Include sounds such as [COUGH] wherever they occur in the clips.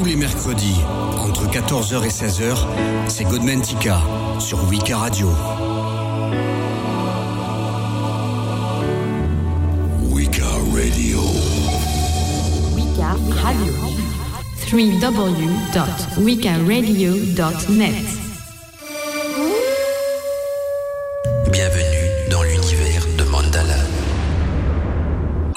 Tous les mercredis, entre 14h et 16h, c'est Godman Tika sur Wika Radio. Wika Radio. Wika Radio. www.wikaradio.net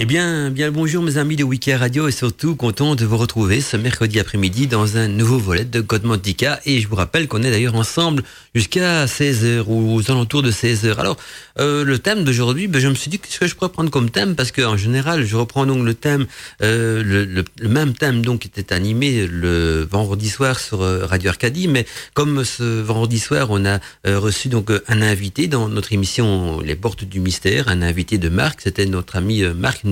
Eh bien, bien bonjour mes amis de Wiki Radio et surtout content de vous retrouver ce mercredi après-midi dans un nouveau volet de Godmantica et je vous rappelle qu'on est d'ailleurs ensemble jusqu'à 16h ou aux alentours de 16h. Alors, euh, le thème d'aujourd'hui, ben, je me suis dit qu'est-ce que je pourrais prendre comme thème? Parce qu'en général, je reprends donc le thème, euh, le, même thème donc qui était animé le vendredi soir sur euh, Radio Arcadie, mais comme ce vendredi soir, on a reçu donc un invité dans notre émission Les Portes du Mystère, un invité de Marc, c'était notre ami Marc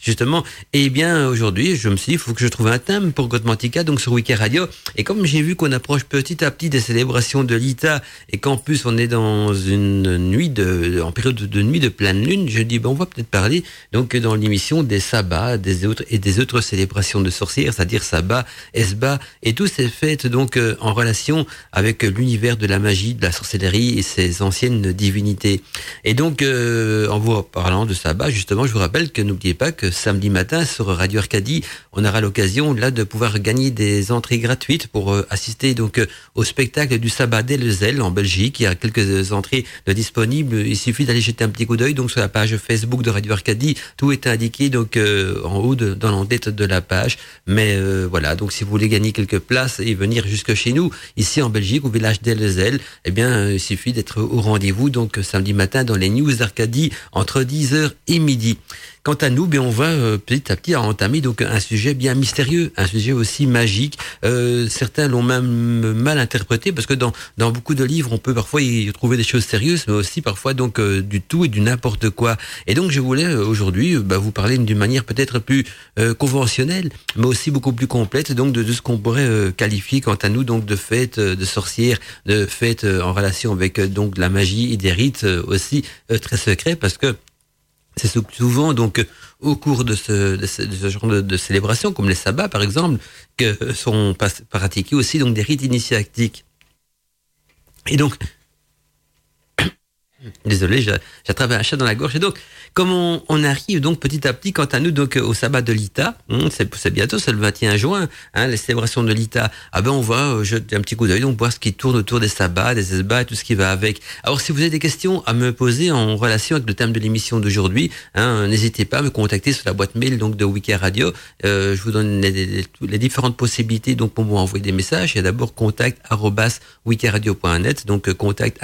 justement. Et eh bien, aujourd'hui, je me suis dit, il faut que je trouve un thème pour Godmantica, donc sur Wiki Radio. Et comme j'ai vu qu'on approche petit à petit des célébrations de l'ITA et qu'en plus on est dans une nuit de, en période de nuit de pleine lune, je dis, bon, on va peut-être parler, donc, dans l'émission des sabbats, des autres, et des autres célébrations de sorcières, c'est-à-dire sabbat, esba, et tous ces fêtes, donc, euh, en relation avec l'univers de la magie, de la sorcellerie et ses anciennes divinités. Et donc, euh, en vous parlant de sabbat, justement, je vous rappelle que nous n'oubliez pas que samedi matin sur Radio Arcadie, on aura l'occasion là de pouvoir gagner des entrées gratuites pour euh, assister donc euh, au spectacle du Sabbat d'Elzel en Belgique. Il y a quelques entrées de disponibles. Il suffit d'aller jeter un petit coup d'œil donc sur la page Facebook de Radio Arcadie. Tout est indiqué donc euh, en haut de, dans l'entête de la page. Mais voilà, donc si vous voulez gagner quelques places et venir jusque chez nous, ici en Belgique, au village d'Elzel, eh bien, il suffit d'être au rendez-vous donc samedi matin dans les news d'Arcadie entre 10h et midi. Quant à nous, bien, on va euh, petit à petit entamer donc un sujet bien mystérieux, un sujet aussi magique. Euh, certains l'ont même mal interprété parce que dans, dans beaucoup de livres, on peut parfois y trouver des choses sérieuses, mais aussi parfois donc euh, du tout et du n'importe quoi. Et donc, je voulais aujourd'hui bah, vous parler d'une manière peut-être plus conventionnelle, mais aussi beaucoup plus complète, donc de, de ce qu'on pourrait qualifier quant à nous donc de fêtes de sorcières, de fêtes en relation avec donc de la magie et des rites aussi très secrets, parce que c'est souvent donc au cours de ce, de genre de, célébration, comme les sabbats par exemple, que sont pratiqués aussi donc des rites initiatiques. Et donc, désolé, j'attrape un chat dans la gorge. Et donc, comme on, arrive donc petit à petit, quant à nous, donc au sabbat de l'ITA, hein, c'est bientôt, c'est le 21 juin, hein, les célébrations de l'ITA. Ah ben on va euh, jeter un petit coup d'œil, donc voir ce qui tourne autour des sabbats, des esbats tout ce qui va avec. Alors si vous avez des questions à me poser en relation avec le thème de l'émission d'aujourd'hui, hein, n'hésitez pas à me contacter sur la boîte mail donc de Wiki Radio. Euh, je vous donne les, les, différentes possibilités donc pour m'envoyer des messages. Il y a d'abord contact wikiradio.net, donc euh, contact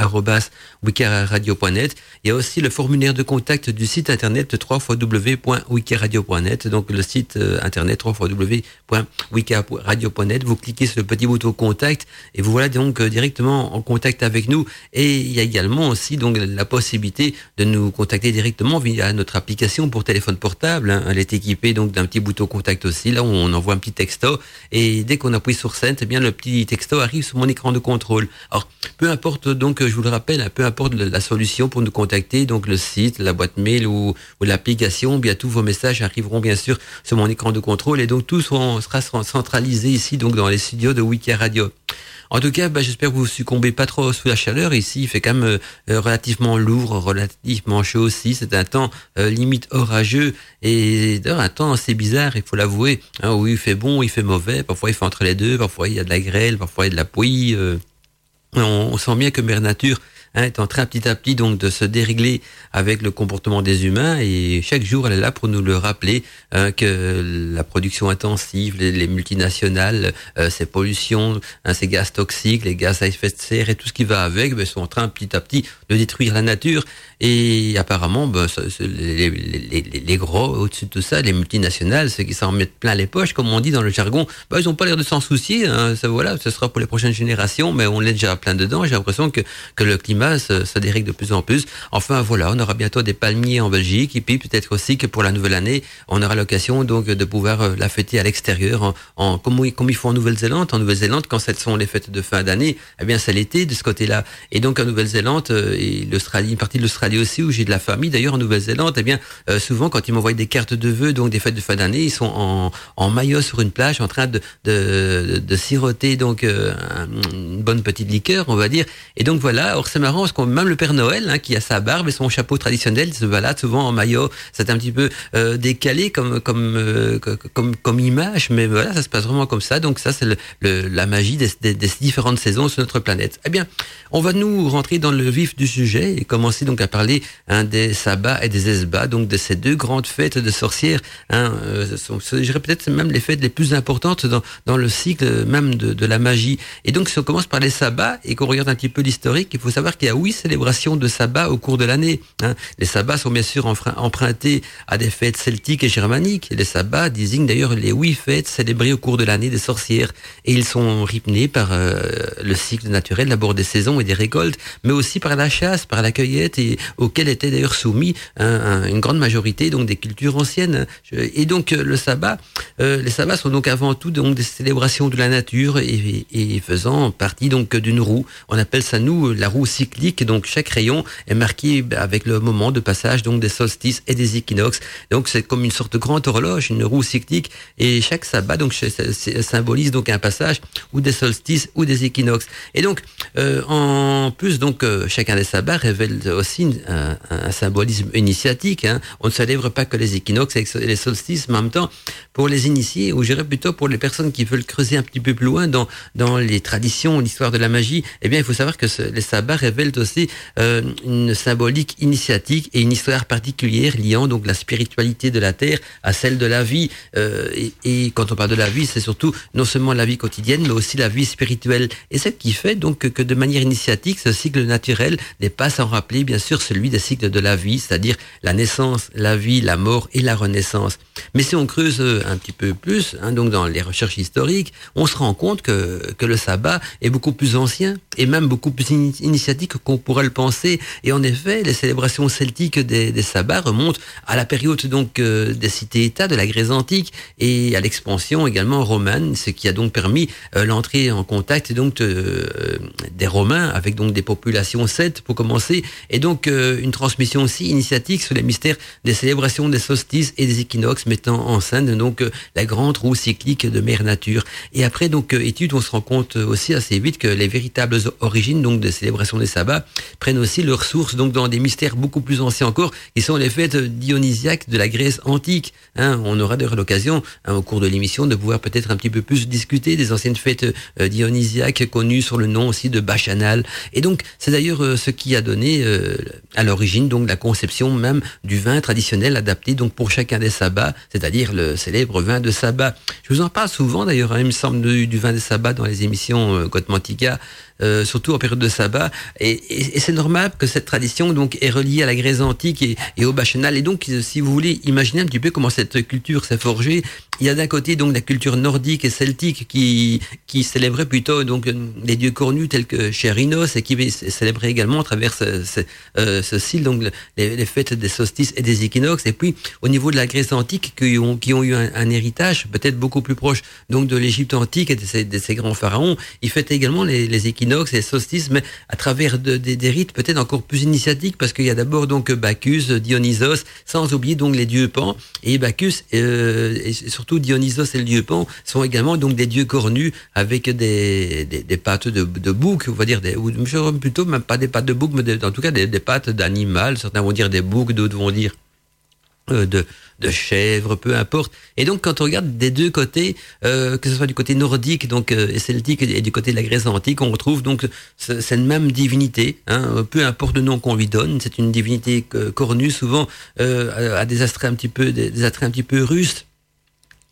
wikiradio.net. Il y a aussi le formulaire de contact du site internet www.wikiradio.net, donc le site euh, internet www.wikiradio.net. Vous cliquez sur le petit bouton contact et vous voilà donc euh, directement en contact avec nous. Et il y a également aussi donc la possibilité de nous contacter directement via notre application pour téléphone portable. Hein. Elle est équipée donc d'un petit bouton contact aussi. Là, on envoie un petit texto et dès qu'on appuie sur Send, eh bien le petit texto arrive sur mon écran de contrôle. Alors, peu importe donc, je vous le rappelle, peu importe la solution pour nous contacter, donc le site, la boîte mail ou, l'application, bien tous vos messages arriveront bien sûr sur mon écran de contrôle et donc tout sera, centralisé ici donc dans les studios de Wiki Radio. En tout cas, bah, j'espère que vous succombez pas trop sous la chaleur. Ici, il fait quand même euh, euh, relativement lourd, relativement chaud aussi. C'est un temps euh, limite orageux et un temps assez bizarre, il faut l'avouer. Hein, oui, il fait bon, il fait mauvais. Parfois, il fait entre les deux. Parfois, il y a de la grêle. Parfois, il y a de la pluie. on, sent bien que Mère Nature Hein, est en train petit à petit donc de se dérégler avec le comportement des humains et chaque jour elle est là pour nous le rappeler hein, que la production intensive, les, multinationales, euh, ces pollutions, hein, ces gaz toxiques, les gaz à effet de serre et tout ce qui va avec, ben, sont en train petit à petit de détruire la nature et apparemment ben, les, gros au-dessus de tout ça, les multinationales, ceux qui s'en mettent plein les poches, comme on dit dans le jargon, ben, ils ont pas l'air de s'en soucier. Ça voilà, ce sera pour les prochaines générations, mais on est déjà plein dedans. J'ai l'impression que que le climat climat se, se, dérègle de plus en plus. Enfin voilà, on aura bientôt des palmiers en Belgique et puis peut-être aussi que pour la nouvelle année, on aura l'occasion donc de pouvoir euh, la fêter à l'extérieur, en, comme, comme ils font en Nouvelle-Zélande. En Nouvelle-Zélande, quand ce sont les fêtes de fin d'année, eh bien c'est l'été de ce côté-là. Et donc en Nouvelle-Zélande euh, et l'Australie, une partie de l'Australie aussi où j'ai de la famille. D'ailleurs en Nouvelle-Zélande, eh bien euh, souvent quand ils m'envoient des cartes de vœux, donc des fêtes de fin d'année, ils sont en, en maillot sur une plage en train de, de, siroter donc une bonne petite liqueur, on va dire. Et donc voilà, or c'est marrant parce qu'on même le Père Noël hein, qui a sa barbe et son chapeau traditionnel se balade souvent en maillot. C'est un petit peu euh, décalé comme comme, euh, comme comme image, mais voilà, ça se passe vraiment comme ça. Donc ça c'est le, la magie des, différentes saisons sur notre planète. Eh bien, on va nous rentrer dans le vif du sujet et commencer donc à parler hein, des sabbats et des esbats, donc de ces deux grandes fêtes de sorcières. Hein, euh, sont, je dirais peut-être même les fêtes les plus importantes dans, dans le cycle même de, de la magie. Et donc si on commence par les sabbats et qu'on regarde un petit peu l'historique, il faut savoir qu'il y a huit célébrations de sabbat au cours de l'année. Hein. Les sabbats sont bien sûr empruntés à des fêtes celtiques et germaniques. Les sabbats désignent d'ailleurs les huit fêtes célébrées au cours de l'année des sorcières et ils sont rythmés par euh, le cycle naturel, d'abord des saisons et des récoltes, mais aussi par la chasse, par la cueillette et auquel étaient d'ailleurs soumis un, une grande majorité donc des cultures anciennes. Et donc le sabbat, euh, les sabbats sont donc avant tout donc des célébrations de la nature et, et faisant partie donc d'une roue. On appelle ça nous la roue cyclique. Donc chaque rayon est marqué avec le moment de passage donc des solstices et des équinoxes. Donc c'est comme une sorte de grande horloge, une roue cyclique. Et chaque sabbat donc symbolise donc un passage ou des solstices ou des équinoxes. Et donc euh, en plus donc euh, chacun des sabbats révèle aussi un, symbolisme initiatique. Hein. On ne célèbre pas que les équinoxes et les solstices, mais en même temps pour les initiés, ou je dirais plutôt pour les personnes qui veulent creuser un petit peu plus loin dans dans les traditions, l'histoire de la magie, eh bien, il faut savoir que les sabbats révèlent aussi euh, une symbolique initiatique et une histoire particulière liant donc la spiritualité de la terre à celle de la vie. Euh, et, quand on parle de la vie, c'est surtout non seulement la vie quotidienne, mais aussi la vie spirituelle. Et c'est ce qui fait donc que, de manière initiatique, ce cycle naturel n'est pas sans rappeler, bien sûr, celui des cycles de la vie, c'est-à-dire la naissance, la vie, la mort et la renaissance. Mais si on creuse un petit peu plus, hein, donc dans les recherches historiques, on se rend compte que, que le sabbat est beaucoup plus ancien et même beaucoup plus initiatique qu'on pourrait le penser. Et en effet, les célébrations celtiques des, sabbats remontent à la période donc euh, des cités-États de la Grèce antique et à l'expansion également romaine, ce qui a donc permis euh, l'entrée en contact donc euh, des Romains avec donc des populations celtes pour commencer, et donc une transmission aussi initiatique sur les mystères des célébrations des solstices et des équinoxes, mettant en scène donc la grande roue cyclique de mère nature. Et après donc étude, on se rend compte aussi assez vite que les véritables origines donc des célébrations des sabbats prennent aussi leur source donc dans des mystères beaucoup plus anciens encore, qui sont les fêtes dionysiaques de la Grèce antique. Hein, on aura d'ailleurs l'occasion hein, au cours de l'émission de pouvoir peut-être un petit peu plus discuter des anciennes fêtes euh, dionysiaques connues sur le nom aussi de Bachanal. Et donc c'est d'ailleurs euh, ce qui a donné euh, à l'origine donc la conception même du vin traditionnel adapté donc pour chacun des sabbats, c'est-à-dire le célèbre vin de sabbat. Je vous en parle souvent d'ailleurs, hein, il me semble du, vin de sabbat dans les émissions euh, Gotmantica. Euh, surtout en période de sabbat. Et, c'est normal que cette tradition donc est reliée à la Grèce antique et, au Bachanal. Et donc, si vous voulez imaginer un petit peu comment cette culture s'est forgée, il y a d'un côté donc la culture nordique et celtique qui qui célébrait plutôt donc les dieux cornus tels que Chérinos et qui célébrait également à travers ce, ce, euh, style donc les, fêtes des solstices et des équinoxes. Et puis au niveau de la Grèce antique qui ont qui ont eu un, héritage peut-être beaucoup plus proche donc de l'Égypte antique et de ces grands pharaons, ils fêtaient également les, les équinoxes et solstices, mais à travers de, de, des rites peut-être encore plus initiatiques, parce qu'il y a d'abord donc Bacchus, Dionysos, sans oublier donc les dieux Pan. Et Bacchus, euh, et surtout Dionysos et le dieu Pan, sont également donc des dieux cornus avec des, des, des pattes de, bouc, on va dire, des, ou plutôt même pas des pattes de bouc, mais en tout cas des, des pattes d'animal. Certains vont dire des boucs, d'autres vont dire euh, de, de chèvres, peu importe. Et donc, quand on regarde des deux côtés, euh, que ce soit du côté nordique, donc euh, et celtique, et du côté de la Grèce antique, on retrouve donc cette même divinité. Hein, peu importe le nom qu'on lui donne, c'est une divinité cornue, souvent euh, à des attraits un petit peu, des, des un petit peu russes,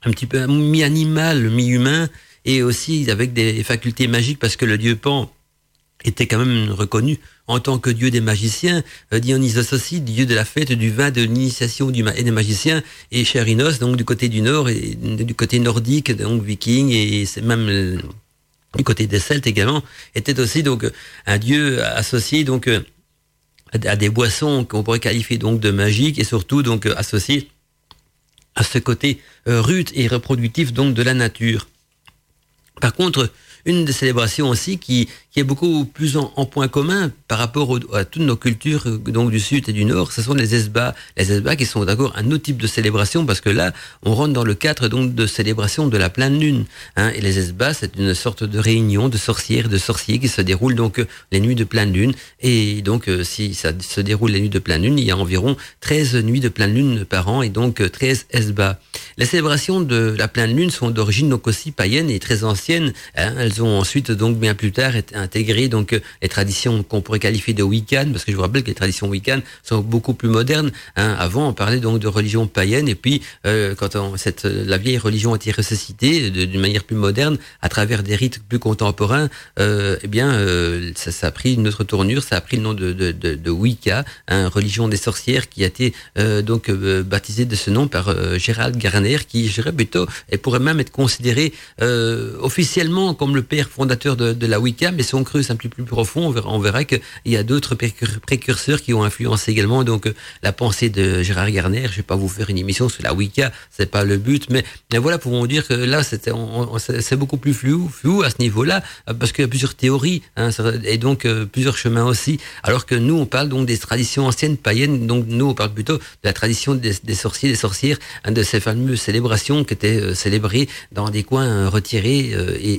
un petit peu mi-animal, mi-humain, et aussi avec des facultés magiques, parce que le dieu Pan était quand même reconnu en tant que dieu des magiciens, euh, Dionysos aussi, dieu de la fête, du vin, de l'initiation et des magiciens, et Chérinos, donc du côté du nord, et du côté nordique, donc viking, et c'est même du côté des Celtes également, était aussi donc un dieu associé donc à des boissons qu'on pourrait qualifier donc de magiques et surtout donc associé à ce côté rude et reproductif donc de la nature. Par contre, une des célébrations aussi qui, qui est beaucoup plus en, point commun par rapport à toutes nos cultures euh, donc du sud et du nord, ce sont les esbats. Les esbats qui sont d'accord un autre type de célébration parce que là, on rentre dans le cadre donc de célébration de la pleine lune. Hein, et les esbats, c'est une sorte de réunion de sorcières de sorciers qui se déroule donc euh, les nuits de pleine lune. Et donc, euh, si ça se déroule les nuits de pleine lune, il y a environ 13 nuits de pleine lune par an et donc 13 esbats. Les célébrations de la pleine lune sont d'origine donc aussi païenne et très ancienne. Hein, elles ont ensuite donc bien plus tard été intégrer donc euh, les traditions qu'on pourrait qualifier de Wiccan, parce que je vous rappelle que les traditions Wiccan sont beaucoup plus modernes. Hein. Avant, on parlait donc de religion païenne, et puis euh, quand on, cette, la vieille religion a été ressuscitée d'une manière plus moderne, à travers des rites plus contemporains, euh, eh bien, euh, ça, ça, a pris une autre tournure, ça a pris le nom de, de, de, de Wicca, hein, religion des sorcières, qui a été euh, donc euh, baptisée de ce nom par Gérald Garner, qui, je dirais plutôt, et pourrait même être considéré officiellement comme le père fondateur de, de la Wicca, mais son creuse un peu plus profond, on verra, on qu'il y a d'autres précurseurs qui ont influencé également donc la pensée de Gérard Garner. Je vais pas vous faire une émission sur la Wicca, c'est pas le but, mais, mais voilà pour vous dire que là c'est beaucoup plus flou, flou à ce niveau-là parce qu'il y a plusieurs théories hein, et donc euh, plusieurs chemins aussi. Alors que nous on parle donc des traditions anciennes païennes, donc nous on parle plutôt de la tradition des, sorciers, des sorcières, hein, de ces fameuses célébrations qui étaient euh, célébrées dans des coins euh, retirés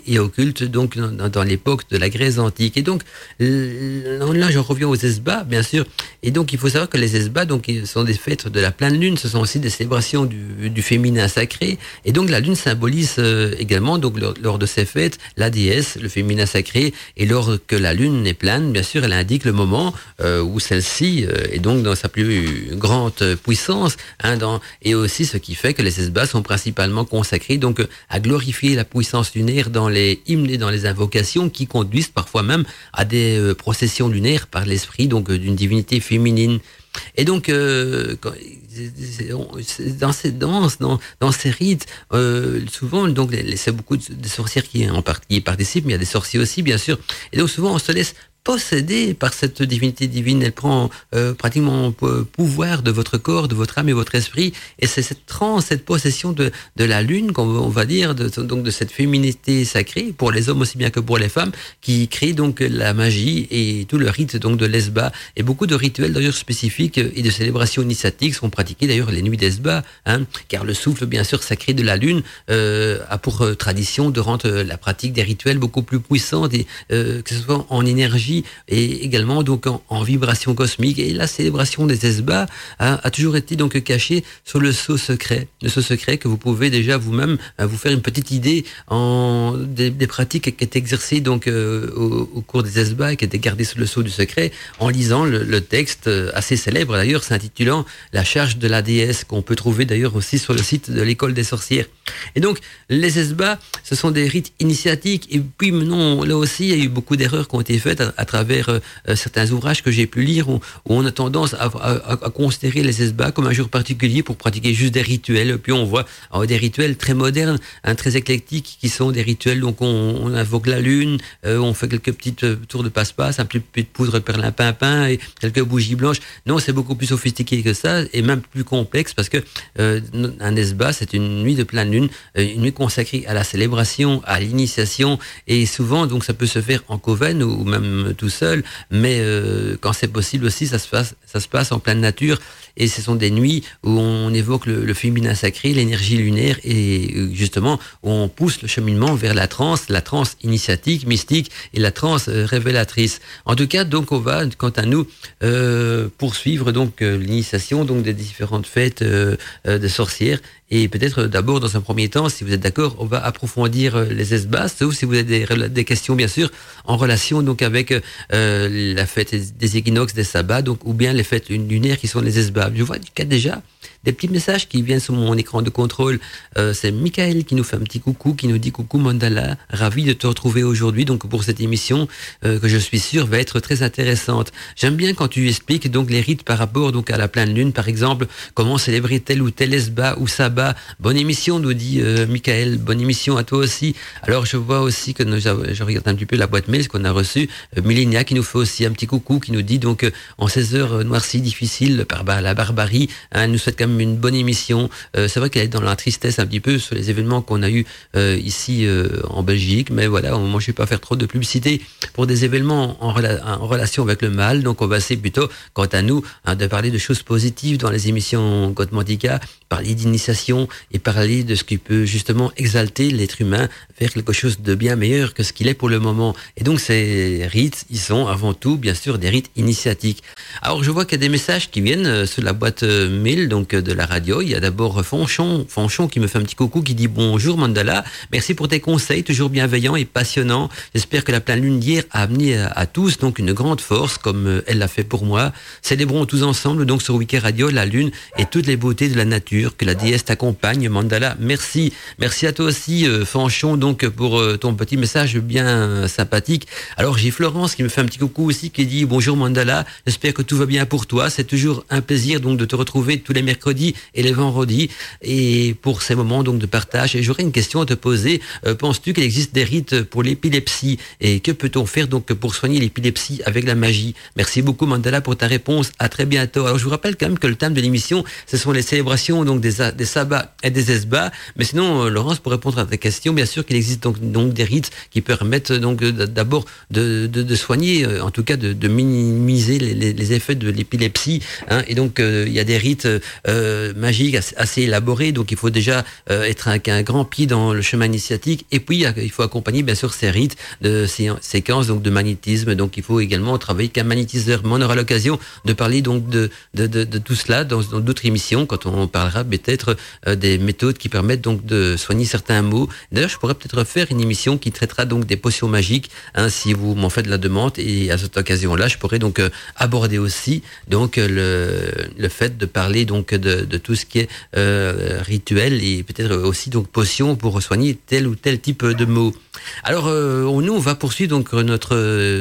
et, occultes, donc dans, dans l'époque de la Grèce antique. Et donc, là, j'en reviens aux esbats, bien sûr. Et donc, il faut savoir que les esbats, donc, sont des fêtes de la pleine lune. Ce sont aussi des célébrations du, du féminin sacré. Et donc, la lune symbolise euh, également, donc, lors, de ces fêtes, la déesse, le féminin sacré. Et lors que la lune est pleine, bien sûr, elle indique le moment euh, où celle-ci euh, est donc dans sa plus grande puissance. Hein, dans, et aussi, ce qui fait que les esbats sont principalement consacrés, donc, à glorifier la puissance lunaire dans les hymnes et dans les invocations qui conduisent parfois même à des euh, processions lunaires par l'esprit donc euh, d'une divinité féminine. Et donc, euh, dans ces danses, dans, dans ces rites, souvent, donc, c'est beaucoup de sorcières qui en partie participent, mais il y a des sorciers aussi, bien sûr. Et donc, souvent, on se laisse possédée par cette divinité divine. Elle prend euh, pratiquement pouvoir de votre corps, de votre âme et votre esprit. Et c'est cette transe, cette possession de, de la lune, on va dire, de, donc de cette féminité sacrée, pour les hommes aussi bien que pour les femmes, qui crée donc la magie et tout le rite donc de l'Esba. Et beaucoup de rituels d'ailleurs spécifiques et de célébrations initiatiques sont pratiqués d'ailleurs les nuits d'Esba, hein, car le souffle bien sûr sacré de la lune euh, a pour euh, tradition de rendre la pratique des rituels beaucoup plus puissante, et, euh, que ce soit en énergie et également donc en, vibration cosmique. Et la célébration des Esbats a, toujours été donc cachée sur le sceau secret, le sceau secret que vous pouvez déjà vous-même euh, vous faire une petite idée en des, pratiques qui étaient exercées donc euh, au, cours des Esbats et qui étaient gardées sous le sceau du secret en lisant le, texte euh, assez célèbre d'ailleurs s'intitulant La charge de la déesse qu'on peut trouver d'ailleurs aussi sur le site de l'école des sorcières. Et donc les Esbats, ce sont des rites initiatiques et puis non là aussi il y a eu beaucoup d'erreurs qui ont été faites travers euh, euh, certains ouvrages que j'ai pu lire où, on a tendance à, considérer les esbats comme un jour particulier pour pratiquer juste des rituels. Puis on voit des rituels très modernes, hein, très éclectiques, qui sont des rituels. Donc on, invoque la lune, euh, on fait quelques petites tours de passe-passe, un peu de poudre perlimpinpin et quelques bougies blanches. Non, c'est beaucoup plus sophistiqué que ça et même plus complexe parce que un esbat, c'est une nuit de pleine lune, une nuit consacrée à la célébration, à l'initiation et souvent donc ça peut se faire en coven ou même tout seul, mais euh, quand c'est possible aussi, ça se passe, ça se passe en pleine nature. Et ce sont des nuits où on évoque le, féminin sacré, l'énergie lunaire, et euh, justement où on pousse le cheminement vers la transe, la transe initiatique, mystique, et la transe euh, révélatrice. En tout cas, donc on va, quant à nous, poursuivre donc l'initiation donc des différentes fêtes de sorcières et peut-être euh, d'abord, dans un premier temps, si vous êtes d'accord, on va approfondir euh, les esbats, sauf si vous avez des, questions, bien sûr, en relation donc avec euh, la fête des équinoxes, des sabbats, donc ou bien les fêtes lunaires qui sont les esbats. Je vois du cas déjà des petits messages qui viennent sur mon écran de contrôle. Euh, c'est Michael qui nous fait un petit coucou, qui nous dit coucou Mandala, ravi de te retrouver aujourd'hui donc pour cette émission euh, que je suis sûr va être très intéressante. J'aime bien quand tu expliques donc les rites par rapport donc à la pleine lune, par exemple, comment célébrer tel ou tel esba ou sabbat. Bonne émission, nous dit euh, Michael. Bonne émission à toi aussi. Alors je vois aussi que je regarde un petit peu la boîte mail qu'on a reçue. Euh, qui nous fait aussi un petit coucou, qui nous dit donc en 16 heures noircies difficiles par la barbarie. Hein, nous souhaite une bonne émission. c'est vrai qu'elle est dans la tristesse un petit peu sur les événements qu'on a eu ici en Belgique, mais voilà, moi je vais pas faire trop de publicité pour des événements en, relation avec le mal. Donc on va essayer plutôt, quant à nous, hein, de parler de choses positives dans les émissions Godmandica, parler d'initiation et parler de ce qui peut justement exalter l'être humain vers quelque chose de bien meilleur que ce qu'il est pour le moment. Et donc ces rites, ils sont avant tout, bien sûr, des rites initiatiques. Alors je vois qu'il y a des messages qui viennent euh, sur la boîte euh, mail donc euh, de la radio. Il y a d'abord Fanchon, Fanchon qui me fait un petit coucou, qui dit bonjour Mandala, merci pour tes conseils, toujours bienveillants et passionnants. J'espère que la pleine lune d'hier a amené à, tous donc une grande force comme elle l'a fait pour moi. Célébrons tous ensemble donc sur Wiki Radio la lune et toutes les beautés de la nature. Que la déesse t'accompagne, Mandala. Merci, merci à toi aussi Fanchon donc pour ton petit message bien sympathique. Alors j'ai Florence qui me fait un petit coucou aussi qui dit bonjour Mandala, j'espère que tout va bien pour toi. C'est toujours un plaisir donc de te retrouver tous les mercredis et les vendredis et pour ces moments donc de partage. Et j'aurais une question à te poser. Euh, penses-tu qu'il existe des rites pour l'épilepsie? Et que peut-on faire donc pour soigner l'épilepsie avec la magie? Merci beaucoup Mandala pour ta réponse. À très bientôt. Alors je vous rappelle quand même que le thème de l'émission, ce sont les célébrations donc des, des sabbats et des esbats. Mais sinon, euh, Laurence, pour répondre à ta question, bien sûr qu'il existe donc, donc des rites qui permettent donc d'abord de, de, de, soigner, euh, en tout cas de, de minimiser les, les, effets de l'épilepsie. Hein, et donc euh, il y a des rites euh, magiques assez, élaborés. Donc il faut déjà être un, grand pied dans le chemin initiatique. Et puis il faut accompagner bien sûr ces rites de ces séquences donc de magnétisme. Donc il faut également travailler qu'un magnétiseur. Mais on aura l'occasion de parler donc de, de, tout cela dans d'autres émissions quand on parlera peut-être des méthodes qui permettent donc de soigner certains maux. D'ailleurs je pourrais peut-être faire une émission qui traitera donc des potions magiques. Hein, si vous m'en faites la demande et à cette occasion-là, je pourrais donc euh, aborder aussi donc euh, le, le fait de parler donc de, de tout ce qui est euh, rituel et peut-être aussi donc potion pour soigner tel ou tel type de mots. Alors euh, nous on va poursuivre donc notre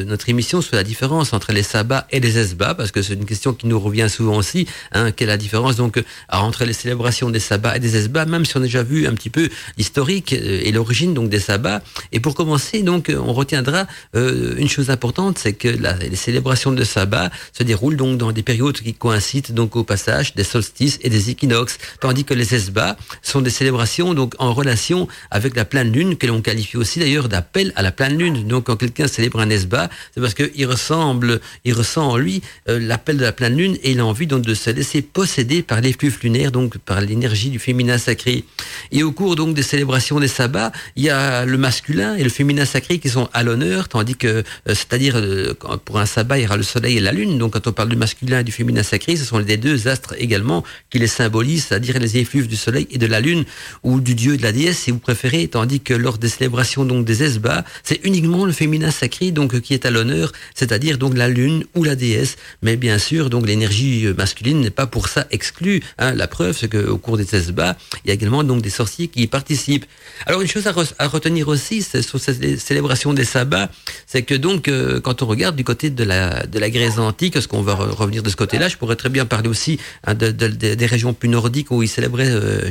notre émission sur la différence entre les sabbats et les esbats parce que c'est une question qui nous revient souvent aussi. Hein, quelle est la différence donc entre les célébrations des sabbats et des esbats, même si on a déjà vu un petit peu l'historique et l'origine donc des sabbats. Et pour commencer donc on retiendra euh, une chose importante, c'est que les célébrations de sabbat se déroulent donc dans des périodes qui coïncident donc au passage des solstices et des équinoxes, tandis que les esbats sont des célébrations donc en relation avec la pleine lune que l'on qualifie aussi d'ailleurs d'appel à la pleine lune. Donc quand quelqu'un célèbre un esbat, c'est parce qu'il ressemble, il ressent en lui euh, l'appel de la pleine lune et il a envie donc de se laisser posséder par les flux lunaires, donc par l'énergie du féminin sacré. Et au cours donc des célébrations des sabbats, il y a le masculin et le féminin sacré qui sont à l'honneur, tandis que, euh, c'est-à-dire euh, pour un sabbat, il y aura le soleil et la lune. Donc quand on parle du masculin et du féminin sacré, ce sont les deux astres également qui les symbolisent, c'est-à-dire les effluves du soleil et de la lune, ou du dieu et de la déesse, si vous préférez, tandis que lors des célébrations donc des esbats, c'est uniquement le féminin sacré donc qui est à l'honneur, c'est-à-dire donc la lune ou la déesse. Mais bien sûr, donc l'énergie euh, masculine n'est pas pour ça exclue. Hein. La preuve, c'est qu'au cours des esbats, il y a également donc des sorciers qui y participent. Alors une chose à, retenir aussi, sur ces célébrations des sabbats, c'est que donc, euh, quand on regarde du côté de la, de la Grèce antique, est-ce qu'on va revenir de ce côté-là Je pourrais très bien parler aussi hein, de, de, des régions plus nordiques où ils célébraient euh.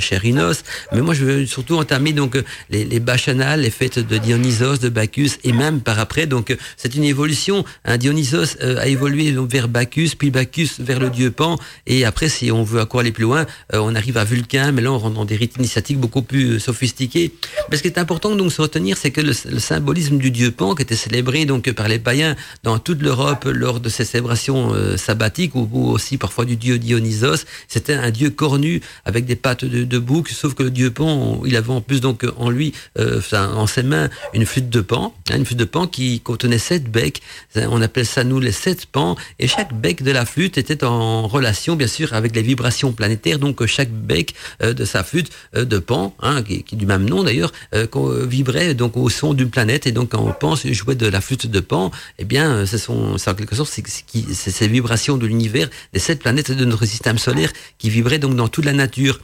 Mais moi, je veux surtout entamer donc les, les bacchanales, les fêtes de Dionysos, de Bacchus, et même par après. Donc, c'est une évolution. Hein, Dionysos euh, a évolué vers Bacchus, puis Bacchus vers le dieu Pan. Et après, si on veut encore aller plus loin, on arrive à Vulcain, mais là, on rentre dans des rites initiatiques beaucoup plus sophistiqués. Mais ce qui est important donc de se retenir, c'est que le, symbolisme du dieu Pan, qui était célébré donc par les païens dans toute l'Europe lors de ces célébrations euh, sabbatiques ou, aussi parfois du dieu Dionysos. C'était un dieu cornu avec des pattes de, bouc, sauf que le dieu Pan, il avait en plus donc en lui, euh, en ses mains, un, une flûte de pan, hein, une flûte de pan qui contenait sept becs. On appelle ça nous les sept pans. Et chaque bec de la flûte était en relation, bien sûr, avec les vibrations planétaires. Donc chaque bec de sa flûte de pan, hein, qui, du même nom d'ailleurs, vibrait donc au son d'une planète. Et donc quand on pense jouer de la flûte de pan, eh bien, ce sont, c'est en quelque sorte, ces vibrations de l'univers, des sept planètes de notre système solaire vibraient donc dans toute la nature.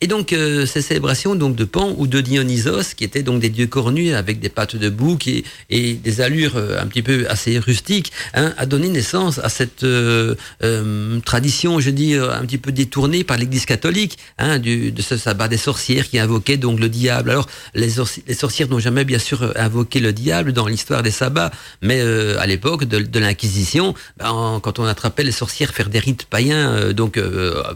Et donc euh, ces célébrations donc de Pan ou de Dionysos, qui étaient donc des dieux cornus avec des pattes de bouc et, des allures euh, un petit peu assez rustiques, hein, a donné naissance à cette euh, tradition, je dis, un petit peu détournée par l'Église catholique, hein, du, de ce sabbat des sorcières qui invoquait donc le diable. Alors les, les sorcières n'ont jamais bien sûr invoqué le diable dans l'histoire des sabbats, mais à l'époque de, de l'Inquisition, ben, quand on attrapait les sorcières faire des rites païens, donc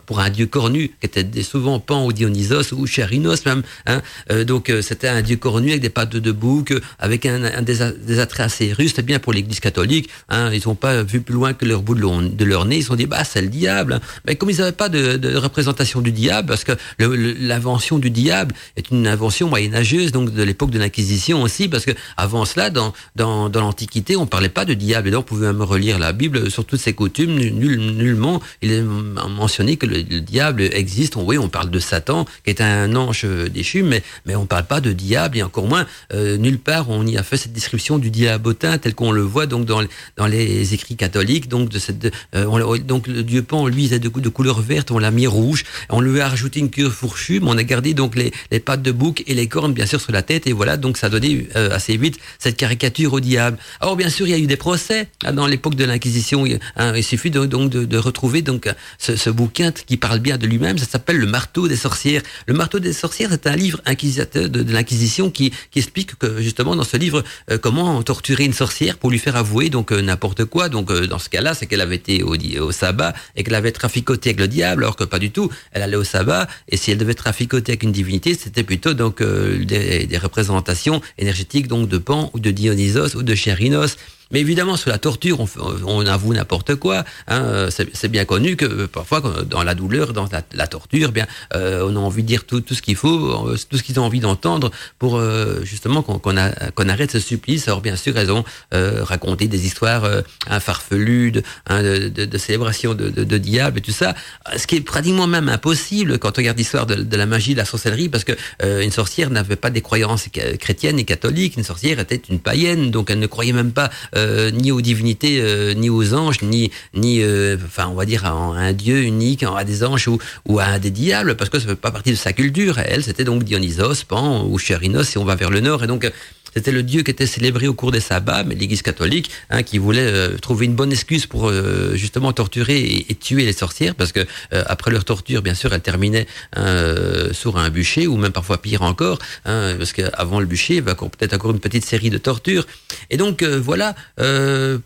pour un dieu cornu qui était souvent Pan ou Dionysos ou Chérinos même. Hein. Euh, donc euh, c'était un dieu cornu avec des pattes de bouc, avec un, des, attraits assez russes. bien pour l'Église catholique. Hein. Ils n'ont pas vu plus loin que leur bout de, leur nez. Ils se sont dit bah c'est le diable. Hein. Mais comme ils n'avaient pas de, représentation du diable, parce que l'invention du diable est une invention moyenâgeuse, donc de l'époque de l'Inquisition aussi, parce que avant cela, dans, l'Antiquité, on parlait pas de diable. Et donc, on pouvait même relire la Bible sur toutes ses coutumes. nullement, il est mentionné que le, diable existe. oui, on parle de Satan, qui est un ange déchu, mais, mais on ne parle pas de diable, et encore moins, euh, nulle part on y a fait cette description du diabotin tel qu'on le voit donc dans, dans les écrits catholiques. Donc, de cette, euh, donc le dieu Pan, lui, il est de, de couleur verte, on l'a mis rouge, on lui a rajouté une queue fourchue, mais on a gardé donc les, les pattes de bouc et les cornes, bien sûr, sur la tête, et voilà, donc ça donné euh, assez vite cette caricature au diable. Alors, bien sûr, il y a eu des procès hein, dans l'époque de l'Inquisition. Hein, il suffit donc de, de, retrouver donc ce, ce bouquin qui parle bien de lui-même. Ça s'appelle Le Marteau des sorcières. Le marteau des sorcières, c'est un livre inquisiteur de, l'Inquisition qui, explique que justement dans ce livre euh, comment torturer une sorcière pour lui faire avouer donc euh, n'importe quoi. Donc euh, dans ce cas-là, c'est qu'elle avait été au, au sabbat et qu'elle avait traficoté avec le diable, alors que pas du tout. Elle allait au sabbat et si elle devait traficoter avec une divinité, c'était plutôt donc des, des, représentations énergétiques donc de Pan ou de Dionysos ou de Chérinos. Mais évidemment, sur la torture, on, avoue n'importe quoi. Hein. C'est bien connu que parfois, dans la douleur, dans la, torture, bien, euh, on a envie de dire tout, ce qu'il faut, euh, tout ce qu'ils ont envie d'entendre pour euh, justement qu'on arrête ce supplice. Alors bien sûr, elles ont euh, raconté des histoires euh, farfelues de, hein, de, célébration de, de, diable et tout ça, ce qui est pratiquement même impossible quand on regarde l'histoire de, la magie, de la sorcellerie, parce que une sorcière n'avait pas des croyances chrétiennes et catholiques. Une sorcière était une païenne, donc elle ne croyait même pas euh, ni aux divinités, euh, ni aux anges, ni, ni euh, enfin, on va dire à un dieu unique, à des anges ou, ou à des diables, parce que ça fait pas partie de sa culture. Elle, c'était donc Dionysos, Pan ou Chérinos, si on va vers le nord. Et donc, c'était le dieu qui était célébré au cours des sabbats, mais l'Église catholique, hein, qui voulait trouver une bonne excuse pour justement torturer et, tuer les sorcières, parce que après leur torture, bien sûr, elles terminaient hein, sur un bûcher, ou même parfois pire encore, hein, parce qu'avant le bûcher, il va peut-être encore une petite série de tortures. Et donc voilà,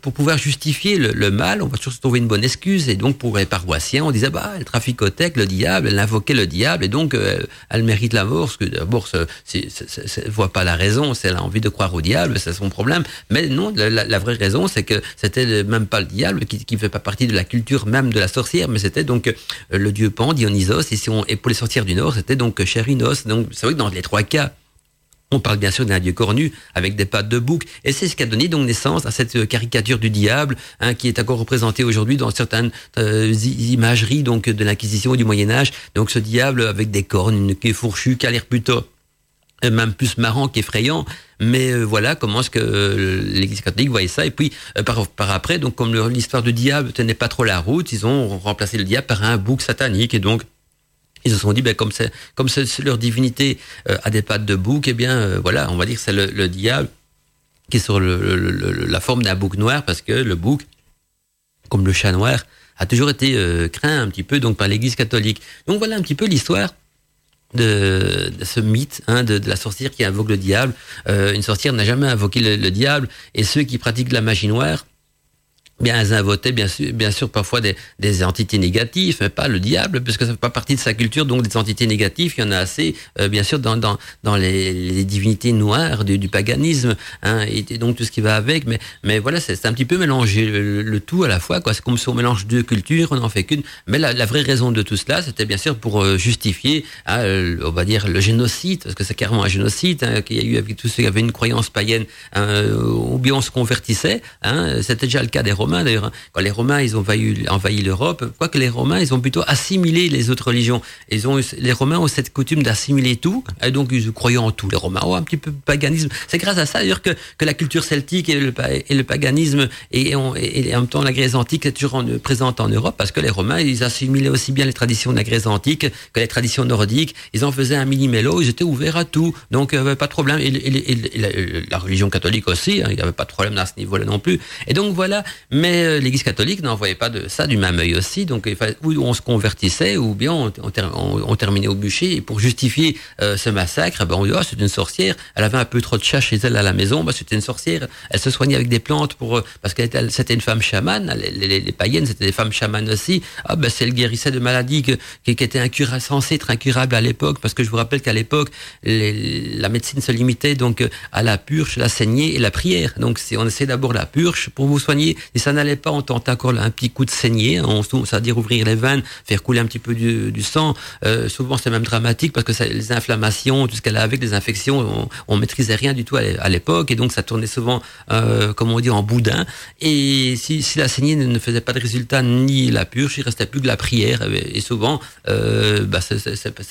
pour pouvoir justifier le, mal, on va toujours trouver une bonne excuse. Et donc pour les paroissiens, on disait bah elle traficothèque le diable, elle invoquait le diable, et donc elle mérite la mort, parce que d'abord, ne voit pas la raison, c'est elle a envie de croire au diable, c'est son problème. Mais non, la, vraie raison, c'est que c'était même pas le diable qui ne fait pas partie de la culture même de la sorcière, mais c'était donc euh, le dieu Pan, Dionysos, et, si on, et pour les sorcières du Nord, c'était donc Chérinos. Donc c'est vrai que dans les trois cas, on parle bien sûr d'un dieu cornu avec des pattes de bouc, et c'est ce qui a donné donc naissance à cette caricature du diable, hein, qui est encore représentée aujourd'hui dans certaines euh, imageries donc de l'Inquisition et du Moyen Âge. Donc ce diable avec des cornes, une queue fourchue, qui a l'air plutôt même plus marrant qu'effrayant. Mais euh, voilà comment est-ce que euh, l'Église catholique voyait ça. Et puis euh, par, par, après, donc comme l'histoire du diable tenait pas trop la route, ils ont remplacé le diable par un bouc satanique. Et donc ils se sont dit, ben, comme comme leur divinité a des pattes de bouc, eh bien voilà, on va dire que c'est le, diable qui est sur le, la forme d'un bouc noir, parce que le bouc, comme le chat noir, a toujours été craint un petit peu donc par l'Église catholique. Donc voilà un petit peu l'histoire de, ce mythe hein, de, la sorcière qui invoque le diable. Euh, une sorcière n'a jamais invoqué le, diable, et ceux qui pratiquent la magie noire bien bien sûr, bien sûr parfois des, entités négatives, mais pas le diable, parce que ça fait pas partie de sa culture, donc des entités négatives, il y en a assez, euh, bien sûr, dans, les, divinités noires du, paganisme, hein, et, donc tout ce qui va avec, mais, voilà, c'est un petit peu mélanger le, tout à la fois, quoi. C'est comme si on mélange deux cultures, on n'en fait qu'une, mais la, vraie raison de tout cela, c'était bien sûr pour euh, justifier, hein, on va dire, le génocide, parce que c'est carrément un génocide, hein, qu'il y a eu avec tous ceux qui avaient une croyance païenne, ou bien on se convertissait, c'était déjà le cas des Romains, d'ailleurs. Hein. Quand les Romains ils ont envahi, envahi l'Europe, quoique les Romains ils ont plutôt assimilé les autres religions. Ils ont, les Romains ont cette coutume d'assimiler tout, et donc ils croyaient en tout. Les Romains ont un petit peu de paganisme. C'est grâce à ça d'ailleurs que, que la culture celtique et le, paganisme et, en même temps la Grèce antique est toujours présente en Europe parce que les Romains ils assimilaient aussi bien les traditions de la Grèce antique que les traditions nordiques. Ils en faisaient un mini-mélo, ils étaient ouverts à tout, donc avait pas de problème. Et, la, religion catholique aussi, hein, il n'y avait pas de problème à ce niveau-là non plus. Et donc voilà. Mais euh, l'Église catholique n'envoyait pas de ça du même œil aussi. Donc il ou on se convertissait, ou bien on, on, terminait au bûcher. Et pour justifier euh, ce massacre, ben on dit oh, c'est une sorcière. Elle avait un peu trop de chats chez elle à la maison. Ben, c'était une sorcière. Elle se soignait avec des plantes pour euh, parce qu'elle c'était une femme chamane. Les, les, païennes c'était des femmes chamanes aussi. Ah ben c'est le guérissait de maladies qui, qui était incurable, censé être incurable à l'époque. Parce que je vous rappelle qu'à l'époque la médecine se limitait donc à la purge, la saignée et la prière. Donc si on essaie d'abord la purge pour vous soigner, ça n'allait pas, on tente encore un petit coup de saignée, hein, on, c'est-à-dire ouvrir les veines, faire couler un petit peu du, sang. Euh, souvent, c'est même dramatique parce que les inflammations, tout ce qu'elle a avec, des infections, on, on maîtrisait rien du tout à l'époque et donc ça tournait souvent, euh, comme on dit, en boudin. Et si, la saignée ne faisait pas de résultat ni la purge, il restait plus que la prière. Et souvent, euh, bah,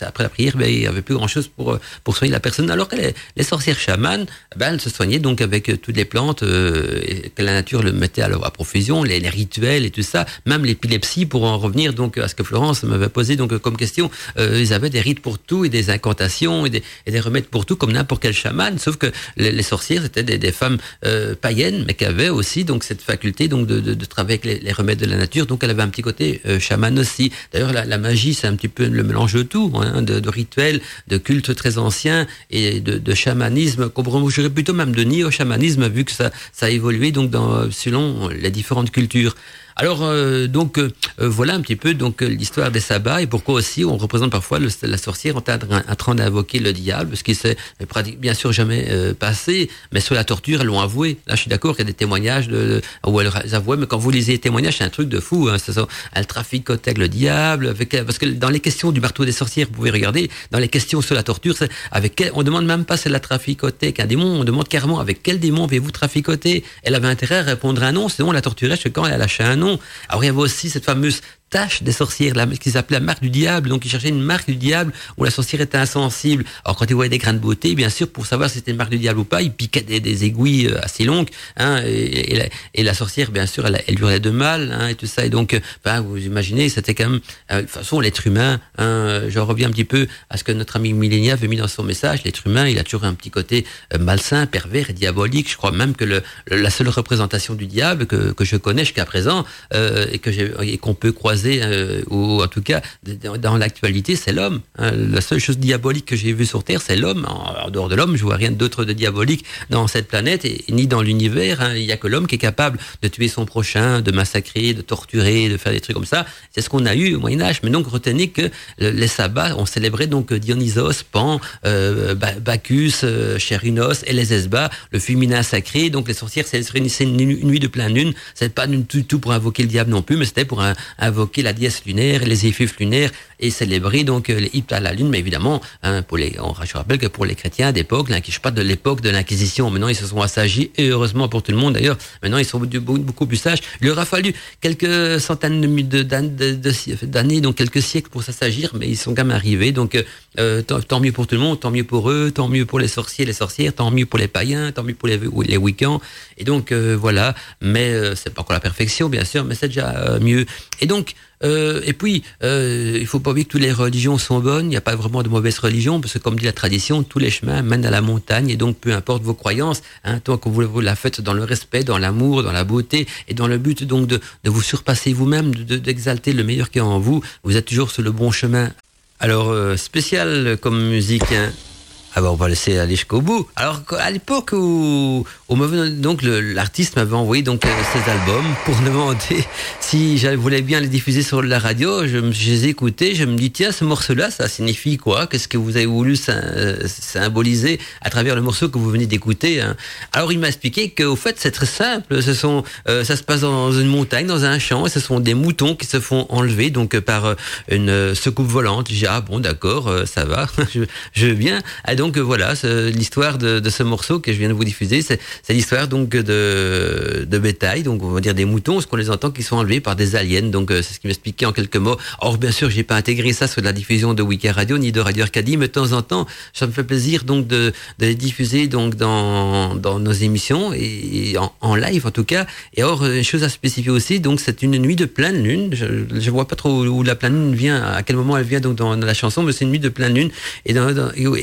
après la prière, ben, il n'y avait plus grand-chose pour, soigner la personne. Alors que les, les sorcières chamanes, ben, elles se soignaient donc avec toutes les plantes euh, que la nature le mettait à, à profusion, les, les, rituels et tout ça, même l'épilepsie, pour en revenir donc à ce que Florence m'avait posé donc comme question, euh, ils avaient des rites pour tout et des incantations et des, et des remèdes pour tout, comme n'importe quel chaman, sauf que les, les sorcières étaient des, des femmes euh, païennes, mais qui avaient aussi donc cette faculté donc de, de, de travailler avec les, les, remèdes de la nature, donc elle avait un petit côté euh, chaman aussi. D'ailleurs, la, la, magie, c'est un petit peu le mélange de tout, hein, de, de, rituels, de cultes très anciens et de, de chamanisme, je plutôt même de néo-chamanisme, vu que ça, ça a évolué donc dans, selon les différentes cultures. Alors euh, donc euh, euh, voilà un petit peu donc l'histoire des sabbats et pourquoi aussi on représente parfois la sorcière en train, d'invoquer le diable, ce qui s'est bien sûr jamais passé, mais sur la torture elles l'ont avoué. Là je suis d'accord qu'il y a des témoignages où elles avouaient, mais quand vous lisez les témoignages c'est un truc de fou. Hein, elles traficotent avec le diable, avec, parce que dans les questions du marteau des sorcières, vous pouvez regarder dans les questions sur la torture, avec on demande même pas si elle a traficoté qu'un démon, on demande carrément avec quel démon avez-vous traficoté? Elle avait intérêt à répondre un non, sinon la torturait quand elle a lâché un nom alors il y avait aussi cette fameuse tâche des sorcières, ce qu'ils appelaient la marque du diable. Donc, ils cherchaient une marque du diable où la sorcière était insensible. Alors, quand ils voyaient des grains de beauté, bien sûr, pour savoir si c'était une marque du diable ou pas, ils piquaient des, aiguilles euh, assez longues. Hein, et, la, sorcière, bien sûr, elle, elle hurlait de mal hein, et tout ça. Et donc, euh, vous imaginez, c'était quand même, euh, de toute façon, l'être humain. Hein, je reviens un petit peu à ce que notre ami Millénia avait mis dans son message. L'être humain, il a toujours un petit côté malsain, pervers et diabolique. Je crois même que le, la seule représentation du diable que, que je connais jusqu'à présent et que et qu'on peut croiser euh, ou en tout cas dans l'actualité, c'est l'homme. Hein. La seule chose diabolique que j'ai vue sur Terre, c'est l'homme. En, dehors de l'homme, je vois rien d'autre de diabolique dans cette planète ni dans l'univers. Hein. Il n'y a que l'homme qui est capable de tuer son prochain, de massacrer, de torturer, de faire des trucs comme ça. C'est ce qu'on a eu au Moyen Âge. Mais donc retenez que les sabbats, on célébrait donc Dionysos, Pan, euh, Bacchus, euh, Chérinos et les Esbats, le féminin sacré. Donc les sorcières, c'est une, nuit de pleine lune. C'est pas du tout pour invoquer le diable non plus, mais c'était pour invoquer la dièse lunaire, les effluves lunaires et célébrer donc euh, les à la lune. Mais évidemment, hein, pour les, on, je rappelle que pour les chrétiens d'époque, je pas de l'époque de l'Inquisition. Maintenant, ils se sont assagis et heureusement pour tout le monde d'ailleurs. Maintenant, ils sont beaucoup, plus sages. Il aura fallu quelques centaines d'années, donc quelques siècles pour s'assagir, mais ils sont quand même arrivés. Donc, euh, euh, tant, mieux pour tout le monde, tant mieux pour eux, tant mieux pour les sorciers, les sorcières, tant mieux pour les païens, tant mieux pour les, les week-ends. Et donc voilà, mais c'est pas encore la perfection, bien sûr, mais c'est déjà mieux. Et donc euh, et puis, euh, il faut pas oublier que toutes les religions sont bonnes. Il n'y a pas vraiment de mauvaises religions, parce que comme dit la tradition, tous les chemins mènent à la montagne. Et donc, peu importe vos croyances, hein, tant que vous la faites dans le respect, dans l'amour, dans la beauté, et dans le but donc de, de vous surpasser vous-même, d'exalter le meilleur qui est en vous, vous êtes toujours sur le bon chemin. Alors, euh, spécial comme musique. Hein. Ah bah on va laisser aller jusqu'au bout. Alors à l'époque où, donc l'artiste m'avait envoyé donc euh, ses albums pour [LAUGHS] demander si je voulais bien les diffuser sur la radio, je, je les ai écoutés, je me dis tiens ce morceau-là ça signifie quoi? Qu'est-ce que vous avez voulu euh, symboliser à travers le morceau que vous venez d'écouter hein? Alors il m'a expliqué qu'au fait c'est très simple, euh, ça se passe dans une montagne, dans un champ, et ce sont des moutons qui se font enlever donc par une secoupe volante. J'ai ah bon d'accord ça va, [LAUGHS] je, je veux bien donc voilà, l'histoire de, ce morceau que je viens de vous diffuser, c'est l'histoire donc de, bétail, donc on va dire des moutons, ce qu'on les entend qui sont enlevés par des aliens. Donc euh, c'est ce qui m'expliquait en quelques mots. Or bien sûr, j'ai pas intégré ça sur la diffusion de Wiki Radio ni de Radio Arcadie, mais de temps en temps, ça me fait plaisir donc de, les diffuser donc dans, nos émissions et en, live en tout cas. Et or une chose à spécifier aussi, donc c'est une nuit de pleine lune. Je, je vois pas trop où la pleine lune vient, à quel moment elle vient donc dans, la chanson, mais c'est une nuit de pleine lune et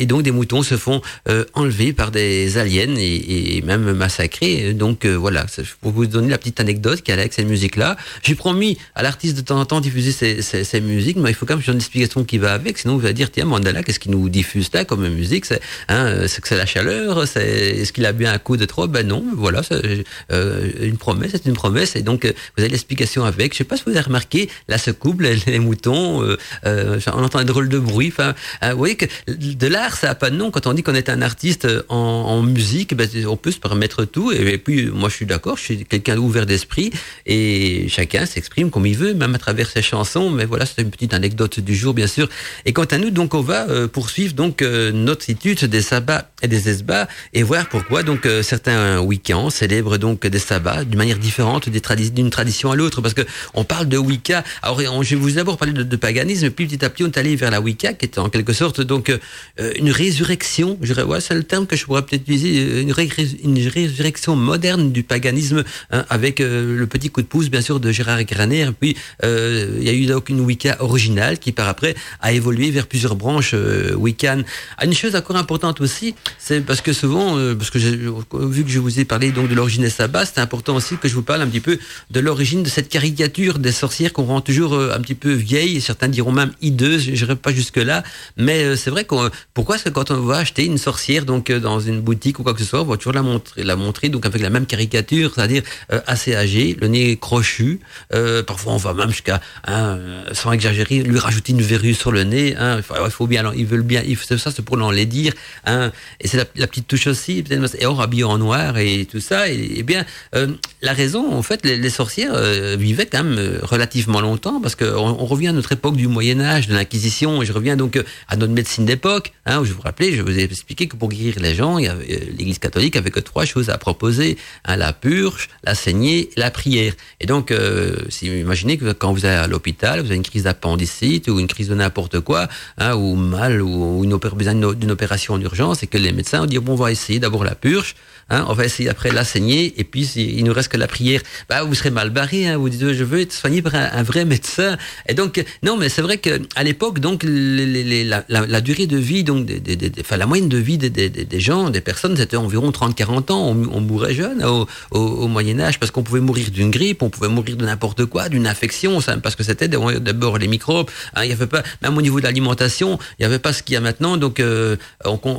donc des moutons se font euh, enlever par des aliens et, même massacrés. Donc euh, voilà, pour vous donner la petite anecdote qui allait avec cette musique-là. J'ai promis à l'artiste de temps en temps diffuser ces, musiques, mais il faut quand même une explication qui va avec, sinon vous allez dire tiens Mandala, qu'est-ce qu'il nous diffuse là comme musique? C'est hein, que c'est la chaleur, est-ce qu'il a bien un coup de trop? Ben non, voilà, c'est euh, une promesse, c'est une promesse, et donc vous avez l'explication avec. Je sais pas si vous avez remarqué, là ce couple, les, moutons, on entend un drôle de bruit. Enfin, vous voyez que de l'art, ça a pas de non, quand on dit qu'on est un artiste en, musique, ben, on peut se permettre tout. Et, puis, moi, je suis d'accord, je suis quelqu'un d'ouvert d'esprit et chacun s'exprime comme il veut, même à travers ses chansons. Mais voilà, c'est une petite anecdote du jour, bien sûr. Et quant à nous, donc, on va euh, poursuivre donc euh, notre étude des sabbats et des esbats et voir pourquoi donc euh, certains week-ends célèbrent donc des sabbats d'une manière différente d'une tradition à l'autre. Parce que on parle de Wicca. Alors, je vais vous d'abord parler de, paganisme, puis petit à petit, on est allé vers la Wicca, qui est en quelque sorte donc une résurrection résurrection, je dirais, ouais, c'est le terme que je pourrais peut-être utiliser, euh, une, une, résurrection moderne du paganisme, hein, avec euh, le petit coup de pouce, bien sûr, de Gérard Graner. Puis, euh, il y a eu donc une Wicca originale qui, par après, a évolué vers plusieurs branches Wiccan. Ah, une chose encore importante aussi, c'est parce que souvent, parce que vu que je vous ai parlé donc de l'origine des sabbats, c'est important aussi que je vous parle un petit peu de l'origine de cette caricature des sorcières qu'on rend toujours un petit peu vieille, certains diront même hideuse, je n'irai pas jusque là, mais c'est vrai qu'on, pourquoi est-ce que quand on on va acheter une sorcière donc euh, dans une boutique ou quoi que ce soit, on va toujours la montrer, la montrer donc avec la même caricature, c'est-à-dire euh, assez âgée, le nez crochu. Euh, parfois, on va même jusqu'à, hein, sans exagérer, lui rajouter une verrue sur le nez. Hein, il faut bien, ils veulent bien, ça c'est pour l'enlaidir. Hein, et c'est la, petite touche aussi, et on habillé en noir et tout ça. Et, bien, la raison, en fait, les, sorcières vivaient quand même relativement longtemps parce qu'on on revient à notre époque du Moyen Âge, de l'Inquisition. Et je reviens donc à notre médecine d'époque, où je vous rappelais je vous ai expliqué que pour guérir les gens, euh, l'Église catholique avait que trois choses à proposer hein, la purge, la saignée, la prière. Et donc, euh, imaginez que quand vous allez à l'hôpital, vous avez une crise d'appendicite ou une crise de n'importe quoi, hein, ou mal, ou une besoin d'une opération en urgence, et que les médecins vont dire bon, on va essayer d'abord la purge. Hein, on va essayer après la saigner et puis il nous reste que la prière. Bah, vous serez mal barré. Hein, vous dites je veux être soigné par un, vrai médecin. Et donc non, mais c'est vrai que à l'époque donc la, durée de vie donc des, enfin la moyenne de vie des, gens, des personnes, c'était environ 30-40 ans. On, mourait jeune au, Moyen Âge parce qu'on pouvait mourir d'une grippe, on pouvait mourir de n'importe quoi, d'une infection, parce que c'était d'abord les microbes. Hein, il y avait pas même au niveau de l'alimentation, il n'y avait pas ce qu'il y a maintenant. Donc euh,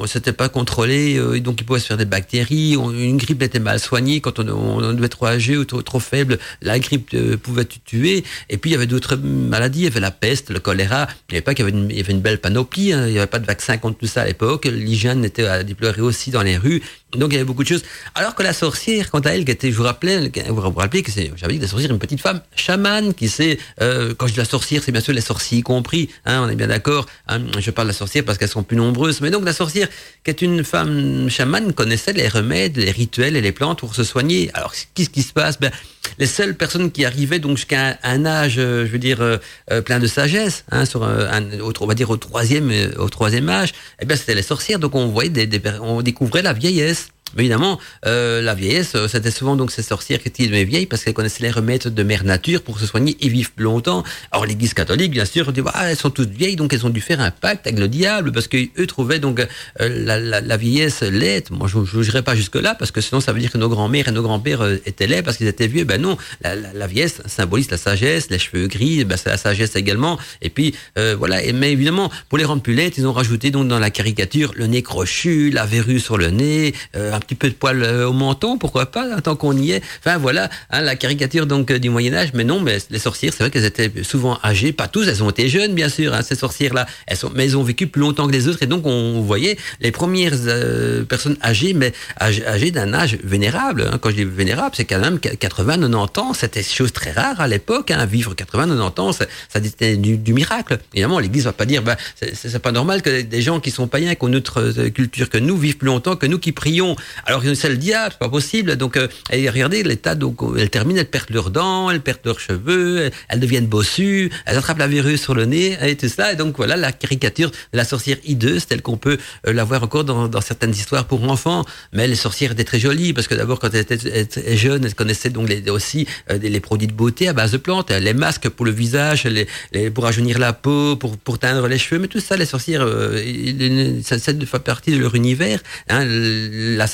c'était pas contrôlé. Euh, donc il pouvait se faire des bactéries une grippe était mal soignée, quand on, on devait trop âgé ou trop, faible, la grippe euh, pouvait tuer. Et puis il y avait d'autres maladies, il y avait la peste, le choléra. Il n'y avait pas qu'il y, avait une, y avait une belle panoplie, hein. il n'y avait pas de vaccin contre tout ça à l'époque. L'hygiène était à déplorer aussi dans les rues. Donc il y avait beaucoup de choses. Alors que la sorcière, quant à elle, qui était, je vous rappelais, vous vous rappelez que c'est, j'avais dit que la sorcière, une petite femme chamane qui sait, euh, quand je dis la sorcière, c'est bien sûr les sorciers y compris, hein, on est bien d'accord. Hein, je parle de la sorcière parce qu'elles sont plus nombreuses, mais donc la sorcière, qui est une femme chamane, connaissait les remèdes, les rituels et les plantes pour se soigner. Alors qu'est-ce qui se passe? Ben les seules personnes qui arrivaient donc jusqu'à un, âge, euh, je veux dire, euh, euh, plein de sagesse, hein, sur un, on va dire au troisième, au troisième âge, eh bien c'était les sorcières. Donc on voyait, des, on découvrait la vieillesse. Évidemment, euh, la vieillesse, euh, c'était souvent donc ces sorcières qui étaient vieilles parce qu'elles connaissaient les remèdes de mère nature pour se soigner et vivre plus longtemps. Alors l'Église catholique, bien sûr, dit bah, elles sont toutes vieilles, donc elles ont dû faire un pacte avec le diable parce qu'eux trouvaient donc euh, la, la, la, vieillesse laide. Moi, je ne dirais pas jusque là parce que sinon ça veut dire que nos grands-mères et nos grands-pères étaient laids parce qu'ils étaient vieux. Ben non, la, la, vieillesse symbolise la sagesse, les cheveux gris, ben c'est la sagesse également. Et puis voilà. Et, mais évidemment, pour les rendre plus laides, ils ont rajouté donc dans la caricature le nez crochu, la verrue sur le nez, un petit peu de poil euh, au menton, pourquoi pas, tant qu'on y est. Enfin voilà, hein, la caricature donc euh, du Moyen Âge. Mais non, mais les sorcières, c'est vrai qu'elles étaient souvent âgées, pas tous, elles ont été jeunes bien sûr, hein, ces sorcières-là. Elles sont, mais elles ont vécu plus longtemps que les autres, et donc on voyait les premières euh, personnes âgées, mais âgées, d'un âge vénérable. Hein. Quand je dis vénérable, c'est quand même 80, 90 ans. C'était chose très rare à l'époque. Vivre 80, 90 ans, ça, ça était du, du, miracle. Évidemment, l'Église va pas dire, bah, c'est pas normal que des gens qui sont païens, qui ont notre culture que nous, vivent plus longtemps que nous qui prions. Alors c'est le diable, c'est pas possible. Donc, euh, regardez l'état, donc elles terminent, elles perdent leurs dents, elles perdent leurs cheveux, elles deviennent bossues, elles attrapent la verrue sur le nez et tout ça. Et donc voilà la caricature de la sorcière hideuse telle qu'on peut euh, la voir encore dans, dans, certaines histoires pour enfants. Mais les sorcières étaient très jolies parce que d'abord quand elles étaient, jeunes, elles connaissaient donc les, aussi euh, les produits de beauté à base de plantes, les masques pour le visage, les, les, pour rajeunir la peau, pour, pour teindre les cheveux. Mais tout ça, les sorcières, euh, ça, ça fait partie de leur univers. Hein.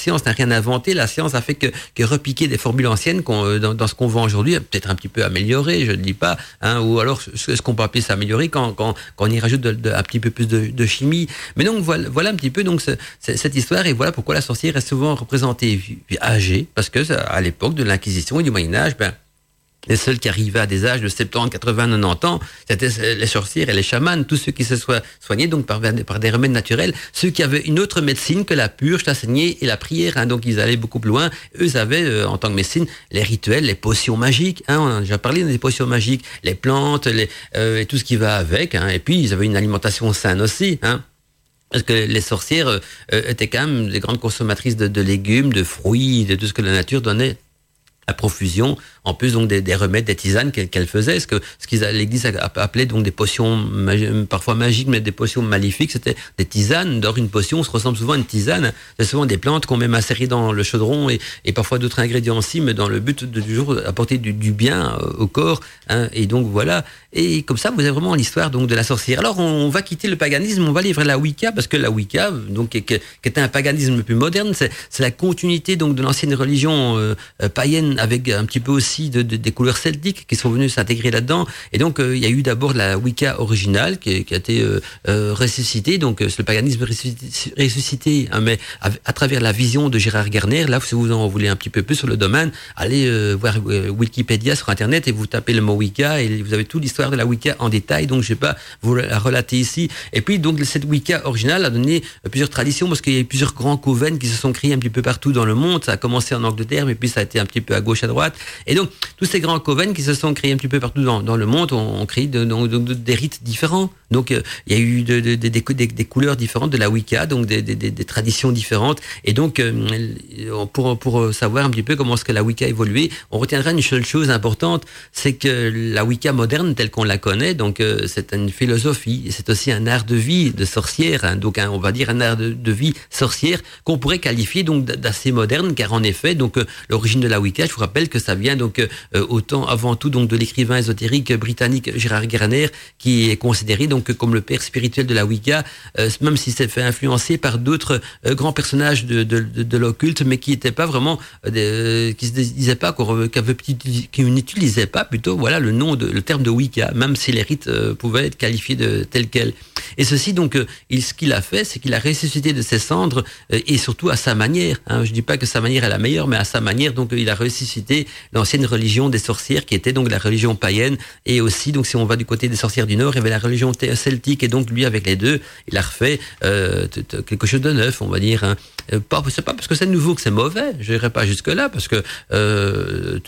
Science n'a rien inventé. La science a fait que, que repiquer des formules anciennes euh, dans, ce qu'on voit aujourd'hui, peut-être un petit peu amélioré, je ne dis pas, hein, ou alors ce qu'on peut appeler s'améliorer quand, on y rajoute un petit peu plus de, chimie. Mais donc voilà, voilà un petit peu donc cette histoire et voilà pourquoi la sorcière est souvent représentée âgée, parce que à l'époque de l'Inquisition et du Moyen Âge, ben les seuls qui arrivaient à des âges de 70, 80, 90 ans, c'était les sorcières et les chamans, tous ceux qui se soient soignés donc par, par, des remèdes naturels, ceux qui avaient une autre médecine que la purge, la saignée et la prière. Hein, donc ils allaient beaucoup plus loin. Eux avaient euh, en tant que médecine les rituels, les potions magiques. Hein, on a déjà parlé des potions magiques, les plantes, euh, et tout ce qui va avec. Hein, et puis ils avaient une alimentation saine aussi. Hein, parce que les sorcières euh, étaient quand même des grandes consommatrices de, légumes, de fruits, de tout ce que la nature donnait à profusion en plus donc des, des remèdes, des tisanes qu'elle faisait, ce que ce qu'ils l'Église appelait donc des potions parfois magiques, mais des potions maléfiques, c'était des tisanes. D'or une potion se ressemble souvent à une tisane. C'est souvent des plantes qu'on met macérées dans le chaudron et, parfois d'autres ingrédients aussi, mais dans le but de toujours apporter du, bien euh, au corps. Hein, et donc voilà. Et comme ça, vous avez vraiment l'histoire donc de la sorcière. Alors on, va quitter le paganisme, on va livrer la Wicca parce que la Wicca, donc qui, qui était un paganisme plus moderne, c'est la continuité donc de l'ancienne religion euh, euh, païenne avec un petit peu aussi de, des couleurs celtiques qui sont venues s'intégrer là-dedans. Et donc, euh, il y a eu d'abord la Wicca originale qui, a été euh, euh ressuscitée. Donc, c'est le paganisme ressuscité, hein, mais à, travers la vision de Gérard Garner. Là, si vous en voulez un petit peu plus sur le domaine, allez voir Wikipédia sur Internet et vous tapez le mot Wicca et vous avez toute l'histoire de la Wicca en détail. Donc, je vais pas vous la relater ici. Et puis, donc, cette Wicca originale a donné plusieurs traditions parce qu'il y a eu plusieurs grands covens qui se sont créés un petit peu partout dans le monde. Ça a commencé en Angleterre, mais puis ça a été un petit peu à gauche, à droite. Et donc, tous ces grands coven qui se sont créés un petit peu partout dans, le monde ont, créé de, des rites différents. Donc, euh, il y a eu de, de, des, couleurs différentes de la Wicca, donc des, traditions différentes. Et donc, euh, pour, pour savoir un petit peu comment est-ce que la Wicca a évolué, on retiendra une seule chose importante, c'est que la Wicca moderne, telle qu'on la connaît, donc euh, c'est une philosophie, c'est aussi un art de vie de sorcière, hein. donc on va dire un art de, vie sorcière qu'on pourrait qualifier donc d'assez moderne, car en effet, donc l'origine de la Wicca, je vous rappelle que ça vient donc autant avant tout donc de l'écrivain ésotérique britannique Gérard Garner, qui est considéré donc comme le père spirituel de la Wicca, euh, même s'il s'est fait influencer par d'autres euh, grands personnages de, de, l'occulte, mais qui n'étaient pas vraiment, euh, qui se disaient pas, qui n'utilisaient pas plutôt, voilà, le nom de, le terme de Wicca, même si les rites pouvaient être qualifiés de tels quels. Et ceci donc, il, ce qu'il a fait, c'est qu'il a ressuscité de ses cendres et surtout à sa manière. Hein, je dis pas que sa manière est la meilleure, mais à sa manière, donc il a ressuscité l'ancienne religion des sorcières, qui était donc la religion païenne, et aussi donc si on va du côté des sorcières du Nord, il y avait la religion celtique et donc lui avec les deux, il a refait euh, quelque chose de neuf, on va dire. Hein. Euh, pas, c'est pas parce que c'est nouveau que c'est mauvais. Je n'irai pas jusque là parce que euh,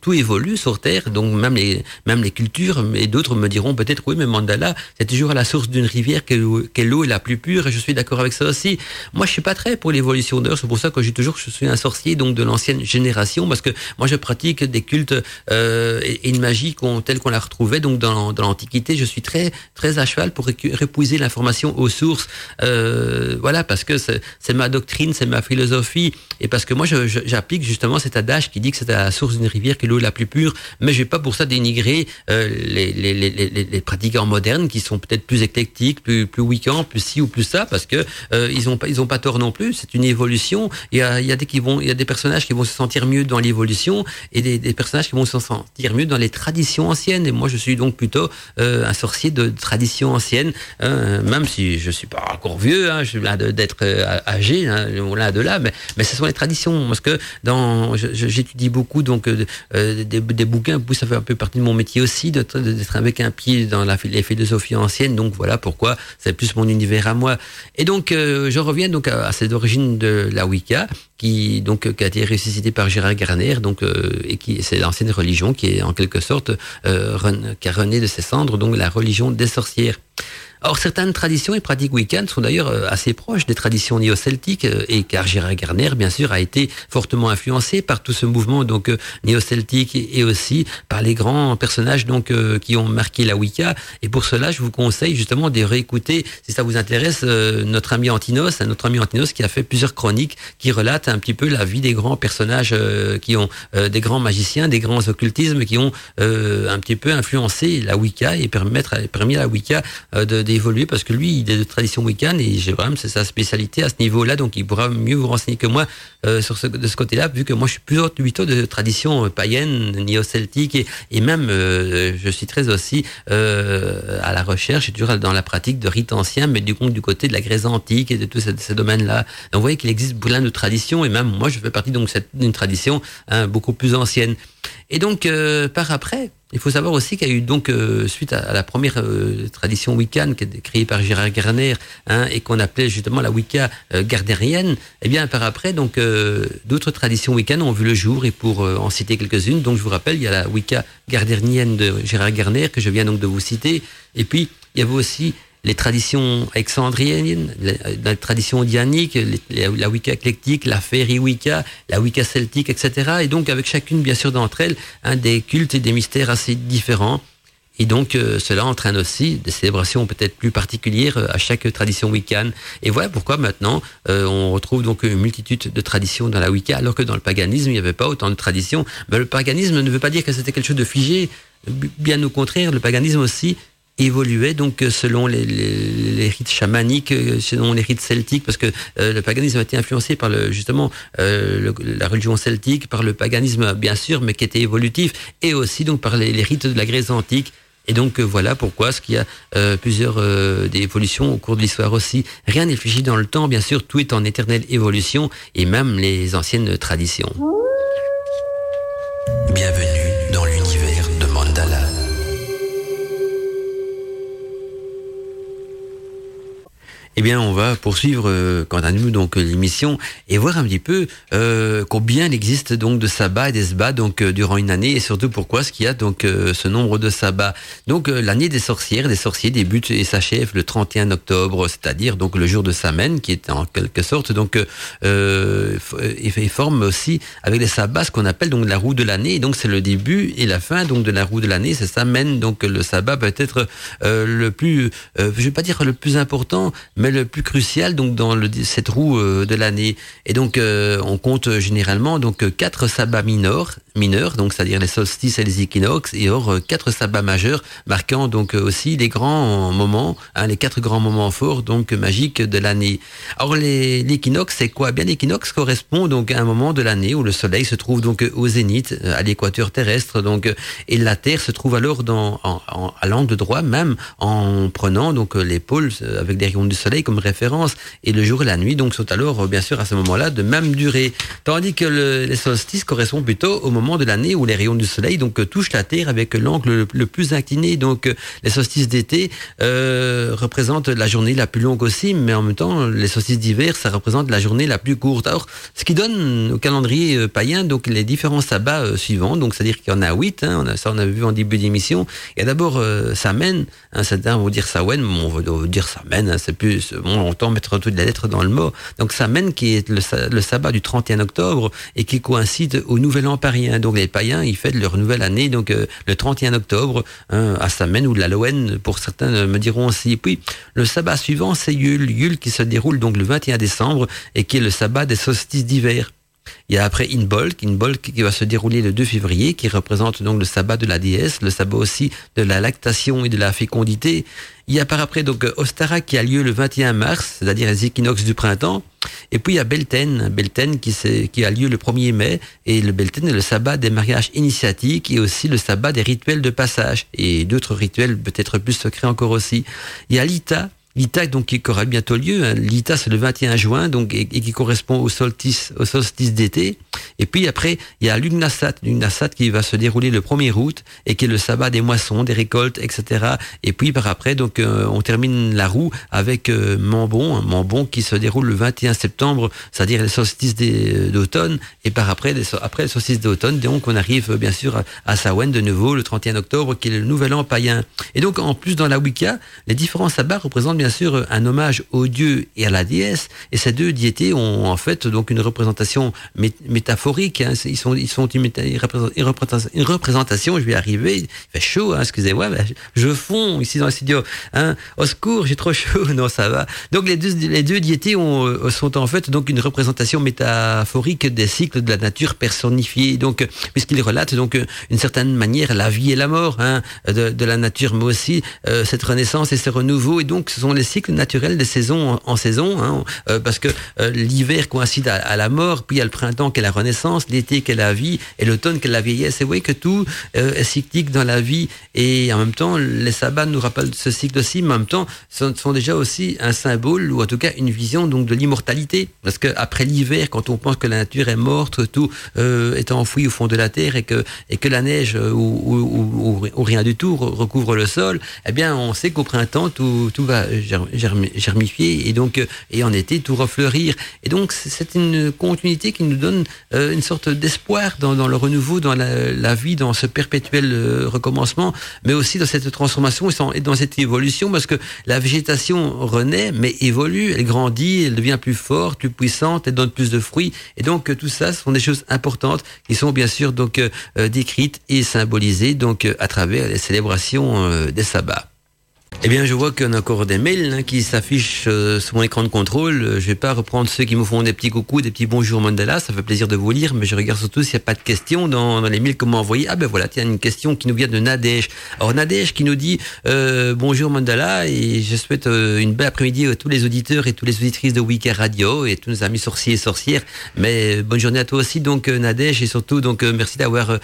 tout, évolue sur Terre, donc même les même les cultures et d'autres me diront peut-être oui, mais Mandala c'est toujours à la source d'une rivière que, l'eau est la plus pure. Et je suis d'accord avec ça aussi. Moi, je suis pas très pour l'évolution d'heure. C'est pour ça que j'ai toujours, je suis un sorcier donc de l'ancienne génération parce que moi, je pratique des cultes euh, et, une magie telle qu'on la retrouvait donc dans, dans l'Antiquité. Je suis très très à cheval pour répuiser l'information aux sources. Euh, voilà, parce que c'est ma doctrine, c'est ma philosophie, et parce que moi, j'applique justement cet adage qui dit que c'est à la source d'une rivière que l'eau est la plus pure. Mais je vais pas pour ça dénigrer euh, les, les, les, les, pratiquants modernes qui sont peut-être plus éclectiques, plus plus week-end, plus ci ou plus ça, parce que euh, ils ont pas ils ont pas tort non plus. C'est une évolution. Il y a il y a des qui vont il y a des personnages qui vont se sentir mieux dans l'évolution et des, personnages qui vont se sentir mieux dans les traditions anciennes. Et moi, je suis donc plutôt euh, un sorcier de tradition ancienne, hein, même si je suis pas encore vieux. Hein, je suis d'être euh, âgé, hein, là de là, mais mais ce sont les traditions parce que dans j'étudie beaucoup donc euh, des, des, bouquins. Ça fait un peu partie de mon métier aussi d'être avec un pied dans la les philosophies anciennes. Donc voilà pourquoi c'est plus mon univers à moi. Et donc je reviens donc à, cette origine de la Wicca qui donc qui a été ressuscité par Gérard Garner donc et qui c'est l'ancienne religion qui est en quelque sorte euh, qui a rené de ses cendres, donc la religion des sorcières. Or, certaines traditions et pratiques week-end sont d'ailleurs euh, assez proches des traditions néo-celtiques, euh, et car Gérard Garner, bien sûr, a été fortement influencé par tout ce mouvement donc euh, néo-celtique et aussi par les grands personnages donc qui ont marqué la Wicca. Et pour cela, je vous conseille justement de réécouter, si ça vous intéresse, notre ami Antinos, notre ami Antinos qui a fait plusieurs chroniques qui relatent un petit peu la vie des grands personnages qui ont des grands magiciens, des grands occultismes qui ont un petit peu influencé la Wicca et permettre, permis à la Wicca de d'évoluer parce que lui, il est de tradition wiccan et c'est sa spécialité à ce niveau-là, donc il pourra mieux vous renseigner que moi euh, sur ce, de ce côté-là, vu que moi je suis plutôt, plutôt de tradition euh, païenne, néo-celtique et, et même euh, je suis très aussi à la recherche et toujours dans la pratique de rites anciens, mais du coup du côté de la Grèce antique et de tous ces, domaines-là. Donc vous voyez qu'il existe plein de traditions et même moi je fais partie donc d'une tradition hein, beaucoup plus ancienne. Et donc par après, il faut savoir aussi qu'il y a eu donc euh, suite à, la première euh, tradition wiccan qui est créée par Gérard Garner hein, et qu'on appelait justement la Wicca euh, gardérienne. Eh bien par après donc d'autres traditions wiccan ont vu le jour et pour en citer quelques-unes. Donc je vous rappelle il y a la Wicca gardérienne de Gérard Garner que je viens donc de vous citer. Et puis il y avait aussi les traditions alexandriennes, la, tradition dianique, la Wicca éclectique, la Féerie Wicca, la Wicca celtique, etc. Et donc avec chacune, bien sûr, d'entre elles, un des cultes et des mystères assez différents. Et donc euh, cela entraîne aussi des célébrations peut-être plus particulières euh, à chaque tradition wiccan. Et voilà pourquoi maintenant euh, on retrouve donc une multitude de traditions dans la Wicca, alors que dans le paganisme il n'y avait pas autant de traditions. Mais le paganisme ne veut pas dire que c'était quelque chose de figé. Bien au contraire, le paganisme aussi évoluait donc euh, selon les, rites chamaniques, euh, selon les rites celtiques, parce que euh, le paganisme a été influencé par le, justement la religion celtique, par le paganisme bien sûr, mais qui était évolutif, et aussi donc par les, rites de la Grèce antique. Et donc voilà pourquoi ce qu'il y a plusieurs évolutions au cours de l'histoire aussi. Rien n'est figé dans le temps, bien sûr, tout est en éternelle évolution, et même les anciennes traditions. Eh bien, on va poursuivre euh, quant à nous donc l'émission et voir un petit peu euh, combien il existe donc de sabbats et d'esbats donc euh, durant une année et surtout pourquoi ce qu'il y a donc euh, ce nombre de sabbats. Donc l'année des sorcières, des sorciers débute et s'achève le 31 octobre, c'est-à-dire donc le jour de Samen qui est en quelque sorte donc euh, forme aussi avec les sabbats ce qu'on appelle donc la roue de l'année. Donc c'est le début et la fin donc de la roue de l'année, c'est Samen donc le sabbat peut être le plus, je vais pas dire le plus important, le plus crucial donc dans cette roue euh, de l'année. Et donc euh, on compte généralement donc quatre sabbats mineurs, mineurs donc c'est-à-dire les solstices et les équinoxes, et or euh, quatre sabbats majeurs marquant donc aussi les grands moments, hein, les quatre grands moments forts donc magiques de l'année. Or l'équinoxe c'est quoi? Bien l'équinoxe correspond donc à un moment de l'année où le Soleil se trouve donc au zénith, à l'équateur terrestre donc et la Terre se trouve alors dans à l'angle droit même en prenant donc les pôles avec des rayons du Soleil comme référence et le jour et la nuit donc sont alors bien sûr à ce moment-là de même durée. Tandis que le, les solstices correspondent plutôt au moment de l'année où les rayons du soleil donc touchent la terre avec l'angle le, plus incliné. Donc les solstices d'été représentent la journée la plus longue aussi, mais en même temps les solstices d'hiver ça représente la journée la plus courte. Alors ce qui donne au calendrier païen donc les différents sabbats suivants. Donc c'est-à-dire qu'il y en a huit. Hein, on a, ça on a vu en début d'émission. Il y a d'abord Samen. Hein, certains vont dire Sawen, on va dire Samen. Hein, c'est plus on entend mettre toutes les lettres dans le mot. Donc Samen qui est le, sabbat du 31 octobre et qui coïncide au Nouvel An païen. Donc les païens, ils fêtent leur nouvelle année donc euh, le 31 octobre hein, à Samen ou de l'Halloween pour certains me diront aussi. Et puis le sabbat suivant, c'est Yule, Yule qui se déroule donc le 21 décembre et qui est le sabbat des solstices d'hiver. Il y a après Inbolk, Inbolk qui va se dérouler le 2 février, qui représente donc le sabbat de la déesse, le sabbat aussi de la lactation et de la fécondité. Il y a par après donc Ostara qui a lieu le 21 mars, c'est-à-dire les équinoxes du printemps. Et puis il y a Belten, Belten qui, qui a lieu le 1er mai. Et le Belten est le sabbat des mariages initiatiques et aussi le sabbat des rituels de passage. Et d'autres rituels peut-être plus secrets encore aussi. Il y a Lita L'ITA donc qui aura bientôt lieu. Hein. L'ITA c'est le 21 juin donc et, qui correspond au solstice au solstice d'été. Et puis après il y a l'Ugnasat, l'Ugnasat qui va se dérouler le 1er août et qui est le sabbat des moissons, des récoltes, etc. Et puis par après donc euh, on termine la roue avec euh, Mambon, Mambon qui se déroule le 21 septembre, c'est-à-dire le solstice euh, d'automne. Et par après après le solstice d'automne donc on arrive bien sûr à, à Sawen de nouveau le 31 octobre qui est le nouvel an païen. Et donc en plus dans la Wicca les différents sabbats représentent bien sûr un hommage au dieu et à la déesse. Et ces deux diétés ont en fait donc une représentation métaphorique. Hein. Ils sont, ils sont une, représentation. Je vais arriver. Il fait chaud. Hein, excusez-moi, je fonds ici dans le studio. Hein. Au secours, j'ai trop chaud. [LAUGHS] Non, ça va. Donc les deux, les deux diétés euh, sont en fait donc une représentation métaphorique des cycles de la nature personnifiée. Donc puisqu'ils relatent donc une certaine manière la vie et la mort hein, de, la nature, mais aussi euh, cette renaissance et ce renouveau. Et donc ce sont les cycles naturels des saisons en, saison, hein, euh, parce que euh, l'hiver coïncide à, la mort, puis il y a le printemps qui est la renaissance, l'été qui est la vie, et l'automne qui est la vieillesse. Et vous voyez que tout euh, est cyclique dans la vie, et en même temps, les sabbats nous rappellent ce cycle aussi, mais en même temps, ce sont déjà aussi un symbole, ou en tout cas une vision donc de l'immortalité. Parce que après l'hiver, quand on pense que la nature est morte, tout est enfoui au fond de la terre, et que, et que la neige ou, ou, rien du tout recouvre le sol, eh bien, on sait qu'au printemps, tout, tout va germifier et donc euh, et en été tout refleurir. Et donc c'est une continuité qui nous donne euh, une sorte d'espoir dans, dans, le renouveau, dans la, la, vie, dans ce perpétuel euh, recommencement, mais aussi dans cette transformation et dans cette évolution, parce que la végétation renaît, mais évolue, elle grandit, elle devient plus forte, plus puissante, elle donne plus de fruits. Et donc tout ça, ce sont des choses importantes qui sont bien sûr donc décrites et symbolisées donc à travers les célébrations des sabbats. Eh bien, je vois qu'on a encore des mails hein, qui s'affichent euh, sur mon écran de contrôle. Euh, je vais pas reprendre ceux qui me font des petits coucous, des petits bonjours Mandela. Ça fait plaisir de vous lire, mais je regarde surtout s'il n'y a pas de questions dans, les mails que m'a envoyés. Ah ben voilà, a une question qui nous vient de Nadège. Alors Nadège qui nous dit euh, bonjour Mandela et je souhaite une belle après-midi à tous les auditeurs et toutes les auditrices de Weekend Radio et tous nos amis sorciers et sorcières. Mais bonne journée à toi aussi donc Nadège et surtout donc merci d'avoir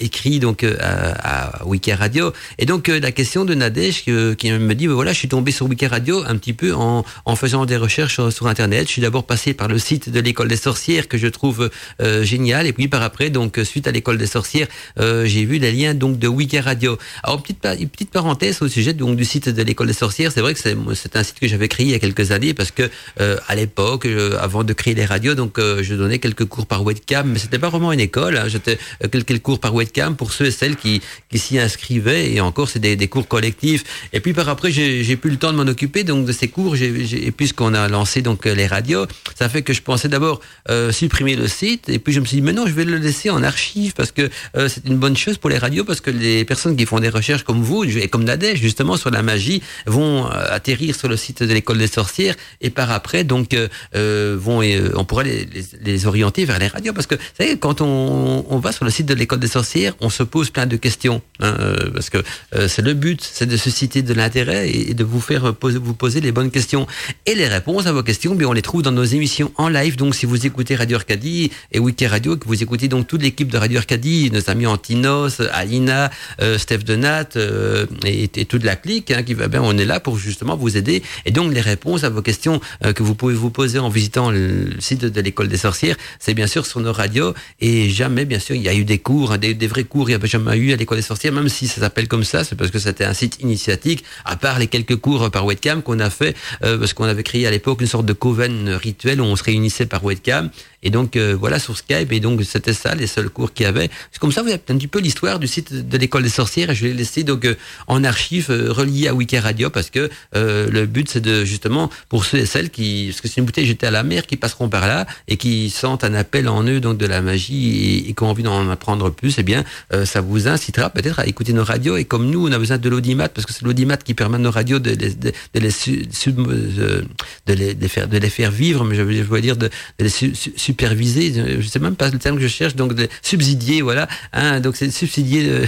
écrit donc à, à Weekend Radio. Et donc la question de Nadège qui me dit, voilà, je suis tombé sur Wiki Radio un petit peu en, faisant des recherches sur, Internet. Je suis d'abord passé par le site de l'école des sorcières que je trouve euh, génial. Et puis par après, donc suite à l'école des sorcières, euh, j'ai vu les liens donc de Wiki Radio. Alors petite, petite parenthèse au sujet donc du site de l'école des sorcières. C'est vrai que c'est un site que j'avais créé il y a quelques années parce que euh, à l'époque, avant de créer les radios, donc je donnais quelques cours par webcam, mais c'était pas vraiment une école. Hein. J'étais quelques cours par webcam pour ceux et celles qui, qui s'y inscrivaient. Et encore, c'est des, des cours collectifs. Et puis après, j'ai plus le temps de m'en occuper donc de ces cours. et puisqu'on a lancé donc les radios, ça fait que je pensais d'abord euh, supprimer le site. Et puis je me suis dit, mais non, je vais le laisser en archive parce que euh, c'est une bonne chose pour les radios parce que les personnes qui font des recherches comme vous et comme Nadège justement sur la magie vont euh, atterrir sur le site de l'école des sorcières et par après donc vont on pourrait les, orienter vers les radios parce que vous savez quand on, va sur le site de l'école des sorcières, on se pose plein de questions hein, parce que c'est le but, c'est de susciter de l'intérêt et de vous faire vous poser les bonnes questions. Et les réponses à vos questions, bien, on les trouve dans nos émissions en live. Donc, si vous écoutez Radio Arcadie et Wiki Radio, que vous écoutez donc toute l'équipe de Radio Arcadie, nos amis Antinos, Alina, euh, Steph Denat euh, et, et, toute la clique, hein, qui va bien, on est là pour justement vous aider. Et donc, les réponses à vos questions euh, que vous pouvez vous poser en visitant le site de l'école des sorcières, c'est bien sûr sur nos radios. Et jamais, bien sûr, il y a eu des cours, hein, des, des, vrais cours, il n'y a jamais eu à l'école des sorcières, même si ça s'appelle comme ça, c'est parce que c'était un site initiatique, à part les quelques cours par webcam qu'on a fait, euh, parce qu'on avait créé à l'époque une sorte de coven rituel où on se réunissait par webcam. Et donc euh, voilà sur Skype et donc c'était ça les seuls cours qu'il y avait. C'est comme ça vous avez un petit peu l'histoire du site de l'école des sorcières et je l'ai laissé donc euh, en archive euh, relié à Wiki Radio parce que euh, le but c'est de justement pour ceux et celles qui parce que c'est une bouteille jetée à la mer qui passeront par là et qui sentent un appel en eux donc de la magie et, qui ont envie d'en apprendre plus, eh bien euh, ça vous incitera peut-être à écouter nos radios et comme nous on a besoin de l'audimat parce que c'est l'audimat qui permet à nos radios de, de, de, les sub, de, les, de, faire de les faire vivre mais je veux, dire de, les su, su, superviser, je sais même pas le terme que je cherche, donc de subsidier, voilà. Hein, donc c'est subsidier [LAUGHS] euh,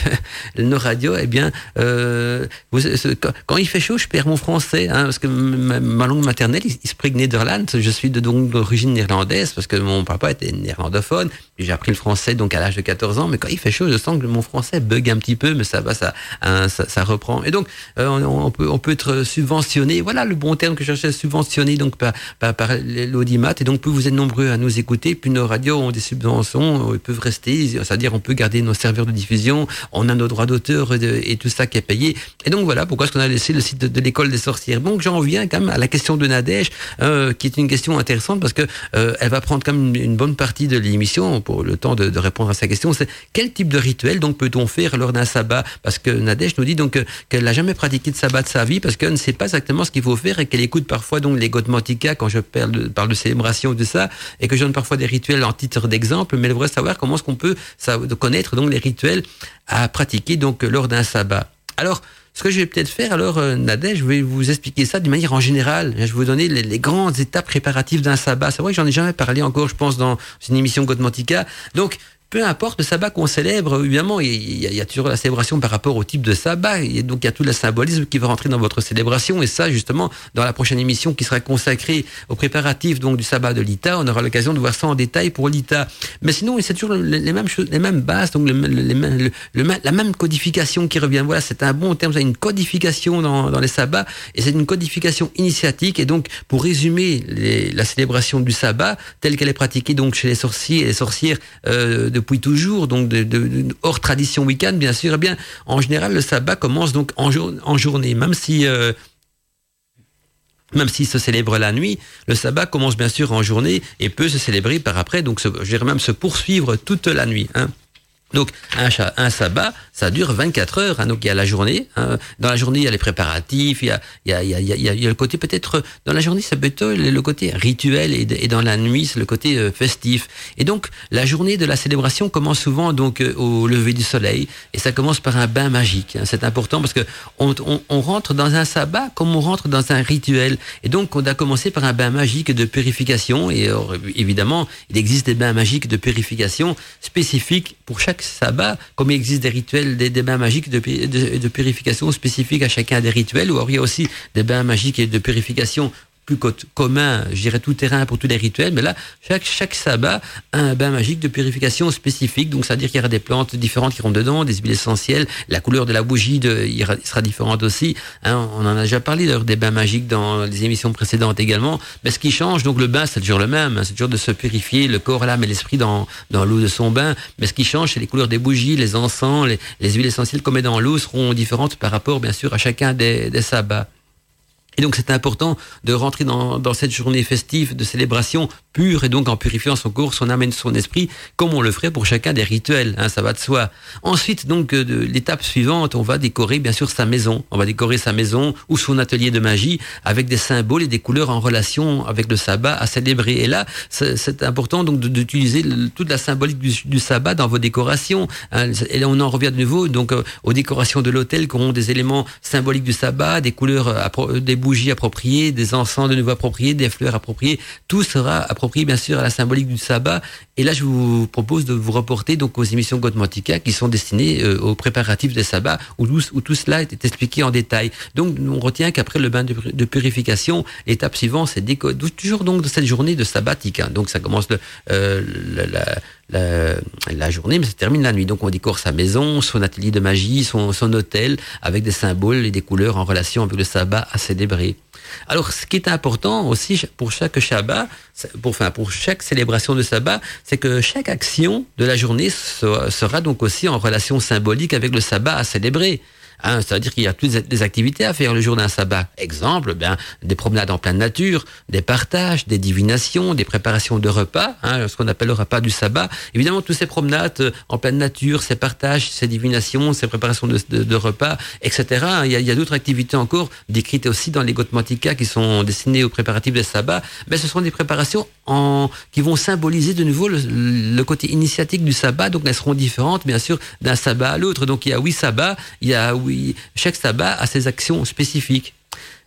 nos radios. Eh bien, euh, quand, il fait chaud, je perds mon français, hein, parce que ma, langue maternelle, il, il spreekt Nederlands. Je suis de donc d'origine néerlandaise, parce que mon papa était néerlandophone. J'ai appris le français donc à l'âge de 14 ans, mais quand il fait chaud, je sens que mon français bug un petit peu, mais ça va, ça, hein, ça, reprend. Et donc, euh, on, on, peut, on peut être subventionné. Voilà le bon terme que je cherchais, subventionné donc par, par, par l'audimat. Et donc, plus vous êtes nombreux à nous écouter, plus nos radios ont des subventions, ils peuvent rester, c'est-à-dire on peut garder nos serveurs de diffusion, on a nos droits d'auteur et, et, tout ça qui est payé. Et donc voilà pourquoi est-ce qu'on a laissé le site de, l'école des sorcières. Donc j'en viens quand même à la question de Nadège, euh, qui est une question intéressante parce que euh, elle va prendre quand même une, bonne partie de l'émission pour le temps de, répondre à sa question. C'est quel type de rituel donc peut-on faire lors d'un sabbat? Parce que Nadège nous dit donc qu'elle n'a jamais pratiqué de sabbat de sa vie parce qu'elle ne sait pas exactement ce qu'il faut faire et qu'elle écoute parfois donc les Gotmantika quand je parle de, parle de célébration de ça et que je donne parfois des rituels en titre d'exemple, mais elle voudrait savoir comment est-ce qu'on peut connaître donc les rituels à pratiquer donc lors d'un sabbat. Alors, ce que je vais peut-être faire, alors, euh, Nadège, je vais vous expliquer ça d'une manière en général. Je vais vous donner les, les grandes étapes préparatives d'un sabbat. C'est vrai que j'en ai jamais parlé encore, je pense, dans une émission Godmantica. Donc, peu importe le sabbat qu'on célèbre, évidemment, il y, a, toujours la célébration par rapport au type de sabbat, et donc il y a tout le symbolisme qui va rentrer dans votre célébration, et ça, justement, dans la prochaine émission qui sera consacrée aux préparatifs donc du sabbat de l'Ita, on aura l'occasion de voir ça en détail pour l'Ita. Mais sinon, c'est toujours les, mêmes choses, les mêmes bases, donc la même codification qui revient. Voilà, c'est un bon terme, c'est une codification dans, les sabbats, et c'est une codification initiatique, et donc, pour résumer la célébration du sabbat, telle qu'elle est pratiquée donc chez les sorciers et les sorcières euh, depuis toujours, donc de, hors tradition week-end, bien sûr, eh bien, en général, le sabbat commence donc en, jour, en journée, même si... Euh, même s'il se célèbre la nuit, le sabbat commence bien sûr en journée et peut se célébrer par après, donc je dirais même se poursuivre toute la nuit. Hein. Donc un, sabbat, ça dure 24 heures. Hein, donc il y a la journée. Hein, dans la journée, il y a les préparatifs. Il y a, il le côté peut-être dans la journée, peut être le côté rituel et, dans la nuit, c'est le côté euh, festif. Et donc la journée de la célébration commence souvent donc euh, au lever du soleil et ça commence par un bain magique. Hein, c'est important parce que on, rentre dans un sabbat comme on rentre dans un rituel. Et donc on a commencé par un bain magique de purification et euh, évidemment il existe des bains magiques de purification spécifiques pour chaque sabbat, comme il existe des rituels, des, bains magiques de, purification spécifiques à chacun des rituels, ou alors il y a aussi des bains magiques et de purification plus commun, je dirais tout terrain pour tous les rituels, mais là, chaque, chaque sabbat a un bain magique de purification spécifique, donc c'est-à-dire qu'il y aura des plantes différentes qui rentrent dedans, des huiles essentielles, la couleur de la bougie de, il sera différente aussi, hein, on en a déjà parlé d'ailleurs des bains magiques dans les émissions précédentes également, mais ce qui change, donc le bain c'est toujours le même, hein, c'est toujours de se purifier le corps, l'âme et l'esprit dans, dans l'eau de son bain, mais ce qui change c'est les couleurs des bougies, les encens, les, les huiles essentielles qu'on met dans l'eau seront différentes par rapport bien sûr à chacun des, des sabbats. Et donc c'est important de rentrer dans, dans, cette journée festive de célébration pure et donc en purifiant son corps, son âme et son esprit, comme on le ferait pour chacun des rituels, hein, ça va de soi. Ensuite, donc, euh, de l'étape suivante, on va décorer bien sûr sa maison. On va décorer sa maison ou son atelier de magie avec des symboles et des couleurs en relation avec le sabbat à célébrer. Et là, c'est important donc d'utiliser toute la symbolique du, du, sabbat dans vos décorations. Hein. Et là, on en revient de nouveau donc euh, aux décorations de l'hôtel qui auront des éléments symboliques du sabbat, des couleurs, euh, des bougies appropriées, des encens de nouveau appropriés, des fleurs appropriées. Tout sera approprié, bien sûr, à la symbolique du sabbat. Et là, je vous propose de vous reporter donc aux émissions Godmantica qui sont destinées euh, aux préparatifs des sabbats, où, tout cela est expliqué en détail. Donc, on retient qu'après le bain de, purification, l'étape suivante, c'est toujours donc de cette journée de sabbatique. Hein. Donc, ça commence le, euh, la, la, journée, mais ça termine la nuit. Donc on décore sa maison, son atelier de magie, son, son hôtel, avec des symboles et des couleurs en relation avec le sabbat à célébrer. Alors ce qui est important aussi pour chaque Shabbat, pour, enfin, pour chaque célébration de sabbat, c'est que chaque action de la journée sera donc aussi en relation symbolique avec le sabbat à célébrer. Hein, C'est-à-dire qu'il y a toutes des activités à faire le jour d'un sabbat. Exemple, ben, des promenades en pleine nature, des partages, des divinations, des préparations de repas, hein, ce qu'on appelle le repas du sabbat. Évidemment, toutes ces promenades euh, en pleine nature, ces partages, ces divinations, ces préparations de, repas, etc. Il y a, a d'autres activités encore décrites aussi dans les Gotmantika qui sont destinées aux préparatifs des sabbats. Mais ce sont des préparations en, qui vont symboliser de nouveau le, le côté initiatique du sabbat. Donc, elles seront différentes, bien sûr, d'un sabbat à l'autre. Donc, il y a huit sabbats, il y a oui, chaque sabbat a ses actions spécifiques.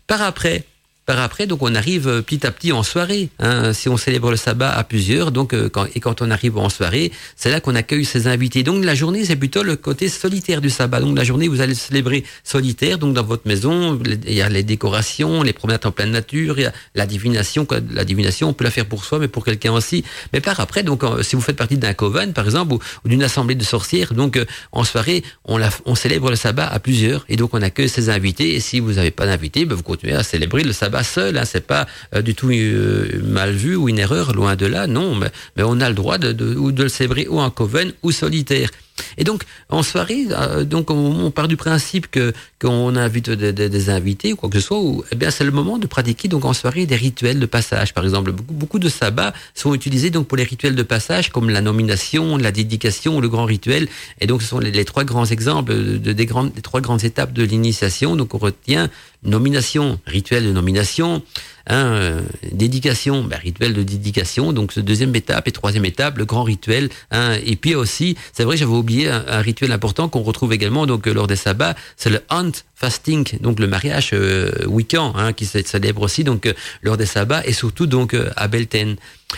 Par après, par après, donc on arrive euh, petit à petit en soirée. Hein, si on célèbre le sabbat à plusieurs, donc euh, et quand on arrive en soirée, c'est là qu'on accueille ses invités. Donc la journée, c'est plutôt le côté solitaire du sabbat. Donc la journée, vous allez célébrer solitaire. Donc dans votre maison, il y a les décorations, les promenades en pleine nature, il y a la divination. La divination, on peut la faire pour soi, mais pour quelqu'un aussi. Mais par après, donc si vous faites partie d'un coven, par exemple, ou, d'une assemblée de sorcières, donc euh, en soirée, on, la, célèbre le sabbat à plusieurs, et donc on accueille ses invités. Et si vous n'avez pas d'invités, ben, vous continuez à célébrer le sabbat seul, hein, c'est pas euh, du tout euh, mal vu ou une erreur, loin de là, non, mais, on a le droit de, de, de le célébrer ou en coven ou solitaire. Et donc, en soirée, euh, donc on, part du principe que qu'on invite des, invités ou quoi que ce soit, ou, eh bien c'est le moment de pratiquer donc en soirée des rituels de passage. Par exemple, beaucoup, de sabbats sont utilisés donc pour les rituels de passage, comme la nomination, la dédication le grand rituel. Et donc, ce sont les, trois grands exemples de, des, grandes, des trois grandes étapes de l'initiation. Donc, on retient nomination, rituel de nomination, hein, euh, dédication, ben, rituel de dédication, donc ce deuxième étape et troisième étape, le grand rituel. Hein, et puis aussi, c'est vrai, j'avais oublié un, un, rituel important qu'on retrouve également donc lors des sabbats, c'est le hunt fasting, donc le mariage euh, week-end, hein, qui se célèbre aussi donc euh, lors des sabbats et surtout donc euh, à Belten.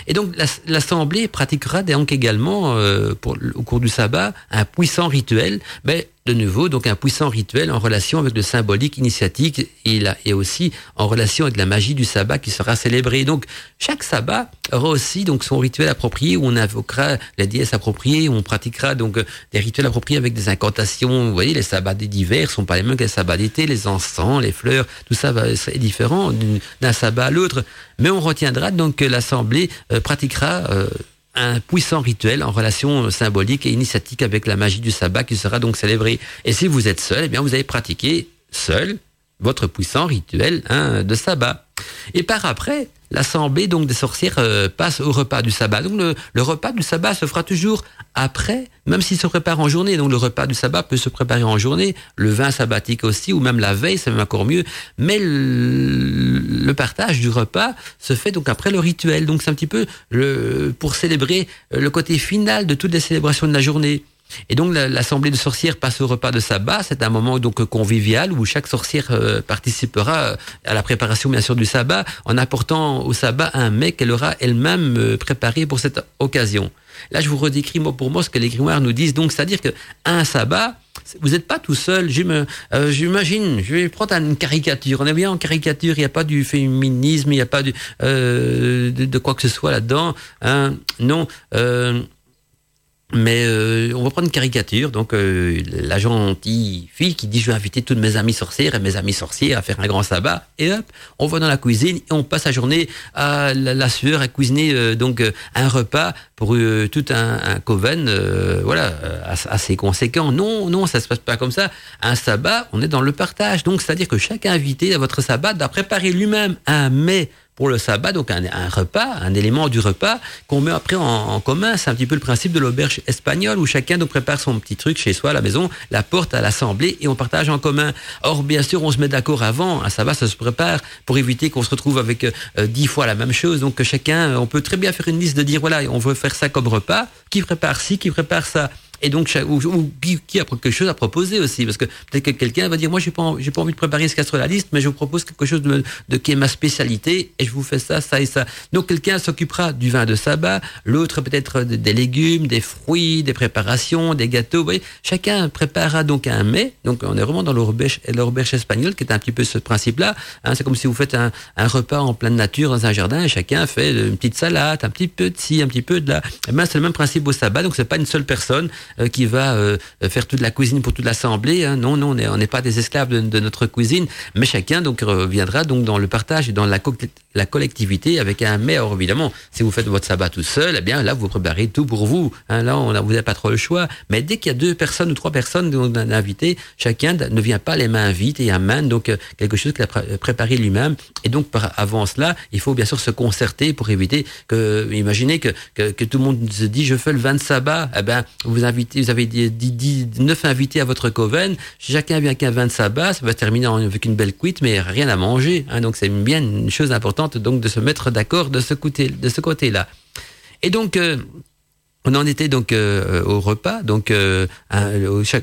Et donc l'assemblée pratiquera donc également euh, pour, au cours du sabbat un puissant rituel, mais de nouveau donc un puissant rituel en relation avec le symbolique initiatique et, là, et aussi en relation avec la magie du sabbat qui sera célébrée. Donc chaque sabbat aura aussi donc son rituel approprié où on invoquera les déesses appropriées, où on pratiquera donc des rituels appropriés avec des incantations. Vous voyez, les sabbats des divers sont pas les mêmes que les sabbats d'été, les encens, les fleurs, tout ça va être différent d'un sabbat à l'autre. Mais on retiendra donc que l'assemblée euh, pratiquera euh, un puissant rituel en relation symbolique et initiatique avec la magie du sabbat qui sera donc célébré. Et si vous êtes seul, eh bien vous allez pratiquer seul votre puissant rituel hein, de sabbat. Et par après, l'assemblée donc des sorcières euh, passe au repas du sabbat. Donc le, repas du sabbat se fera toujours après, même s'il se prépare en journée. Donc le repas du sabbat peut se préparer en journée, le vin sabbatique aussi, ou même la veille, c'est même encore mieux. Mais le, partage du repas se fait donc après le rituel. Donc c'est un petit peu le, pour célébrer le côté final de toutes les célébrations de la journée. Et donc l'assemblée de sorcières passe au repas de sabbat. C'est un moment donc convivial où chaque sorcière euh, participera euh, à la préparation bien sûr du sabbat en apportant au sabbat un mets qu'elle aura elle-même euh, préparé pour cette occasion. Là, je vous redécris mot pour mot ce que les grimoires nous disent. Donc, c'est-à-dire que un sabbat, vous n'êtes pas tout seul. J'imagine, je vais prendre une caricature. On est bien en caricature. Il n'y a pas du féminisme, il n'y a pas de, quoi que ce soit là-dedans. Hein. Non. Mais euh, on va prendre une caricature, donc euh, la gentille fille qui dit je vais inviter toutes mes amies sorcières et mes amis sorciers à faire un grand sabbat et hop, on va dans la cuisine et on passe la journée à la, sueur à cuisiner euh, donc un repas pour tout un, un coven, voilà assez conséquent. Non, non, ça se passe pas comme ça. Un sabbat, on est dans le partage, donc c'est à dire que chaque invité à votre sabbat doit préparer lui-même un mets pour le sabbat, donc un, repas, un élément du repas qu'on met après en, commun. C'est un petit peu le principe de l'auberge espagnole où chacun nous prépare son petit truc chez soi à la maison, la porte à l'assemblée et on partage en commun. Or, bien sûr, on se met d'accord avant. Un sabbat, ça se prépare pour éviter qu'on se retrouve avec euh, dix fois la même chose. Donc, chacun, on peut très bien faire une liste de dire voilà, on veut faire ça comme repas. Qui prépare ci, qui prépare ça? Et donc, ou, qui, a quelque chose à proposer aussi, parce que peut-être que quelqu'un va dire, moi, j'ai pas, j'ai pas envie de préparer ce liste, mais je vous propose quelque chose de, de, qui est ma spécialité, et je vous fais ça, ça et ça. Donc, quelqu'un s'occupera du vin de sabbat, l'autre peut-être des légumes, des fruits, des préparations, des gâteaux. Vous voyez, chacun préparera donc un mets. Donc, on est vraiment dans l'auberge espagnole, qui est un petit peu ce principe-là. Hein. c'est comme si vous faites un, un, repas en pleine nature dans un jardin, et chacun fait une petite salade, un petit peu de ci, un petit peu de là. Et eh ben, c'est le même principe au sabbat. Donc, c'est pas une seule personne qui va euh, faire toute la cuisine pour toute l'assemblée. Hein. Non, non, on n'est pas des esclaves de, notre cuisine, mais chacun donc reviendra donc dans le partage et dans la, collectivité avec un. Or, évidemment, si vous faites votre sabbat tout seul, eh bien là, vous préparez tout pour vous. Hein. là, on, vous n'avez pas trop le choix. Mais dès qu'il y a deux personnes ou trois personnes invitées, chacun ne vient pas les mains vides et amène donc euh, quelque chose qu'il a préparé lui-même. Et donc, par, avant cela, il faut bien sûr se concerter pour éviter que, imaginez que, que, que tout le monde se dit, je fais le vin de sabbat. Eh ben, vous invitez, vous avez dit, neuf invités à votre coven. Chacun vient qu'un vin de sabbat. Ça va terminer avec une belle cuite, mais rien à manger. Hein. donc, c'est bien une chose importante donc de se mettre d'accord de ce côté, de ce côté-là. Et donc, euh, on en était donc euh, au repas, donc euh,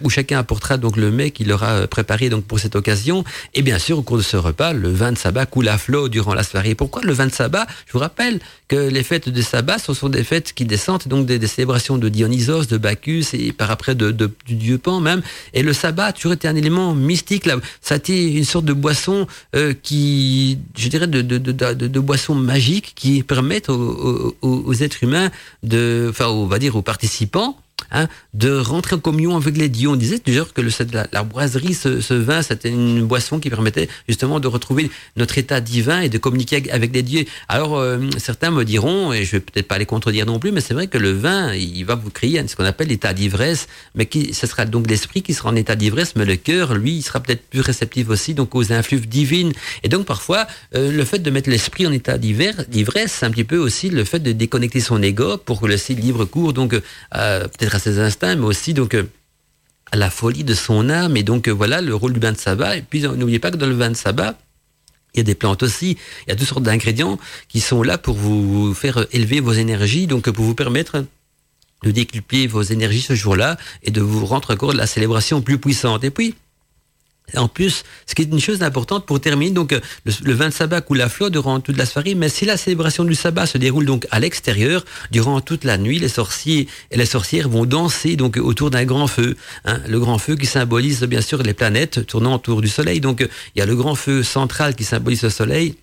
où chacun apportera donc le mets qu'il aura préparé donc pour cette occasion. Et bien sûr, au cours de ce repas, le vin de sabbat coule à flot durant la soirée. Pourquoi le vin de sabbat Je vous rappelle que les fêtes de sabbat, ce sont des fêtes qui descendent donc des, célébrations de Dionysos, de Bacchus et par après de, du dieu Pan même. Et le sabbat a été un élément mystique. Là, ça a été une sorte de boisson euh, qui, je dirais, de, de, de, de, boisson magique qui permettent aux, aux, aux êtres humains de, enfin, on va dire aux participants, Hein, de rentrer en communion avec les dieux. On disait toujours que le, la, boiserie, ce, vin, c'était une boisson qui permettait justement de retrouver notre état divin et de communiquer avec les dieux. Alors, euh, certains me diront, et je vais peut-être pas les contredire non plus, mais c'est vrai que le vin, il va vous créer ce qu'on appelle l'état d'ivresse, mais qui, ce sera donc l'esprit qui sera en état d'ivresse, mais le cœur, lui, il sera peut-être plus réceptif aussi, donc aux influx divines. Et donc, parfois, euh, le fait de mettre l'esprit en état d'ivresse, c'est un petit peu aussi le fait de déconnecter son ego pour laisser le libre cours, donc euh, peut-être à ses instincts, mais aussi donc euh, à la folie de son âme. Et donc euh, voilà le rôle du bain de sabbat. Et puis n'oubliez pas que dans le bain de sabbat, il y a des plantes aussi, il y a toutes sortes d'ingrédients qui sont là pour vous faire élever vos énergies, donc pour vous permettre de décupler vos énergies ce jour-là et de vous rendre compte de la célébration plus puissante. Et puis, en plus, ce qui est une chose importante pour terminer, donc le, le vin de sabbat coule à flot durant toute la soirée, mais si la célébration du sabbat se déroule donc à l'extérieur, durant toute la nuit, les sorciers et les sorcières vont danser donc autour d'un grand feu. Hein, le grand feu qui symbolise bien sûr les planètes tournant autour du soleil. Donc il y a le grand feu central qui symbolise le soleil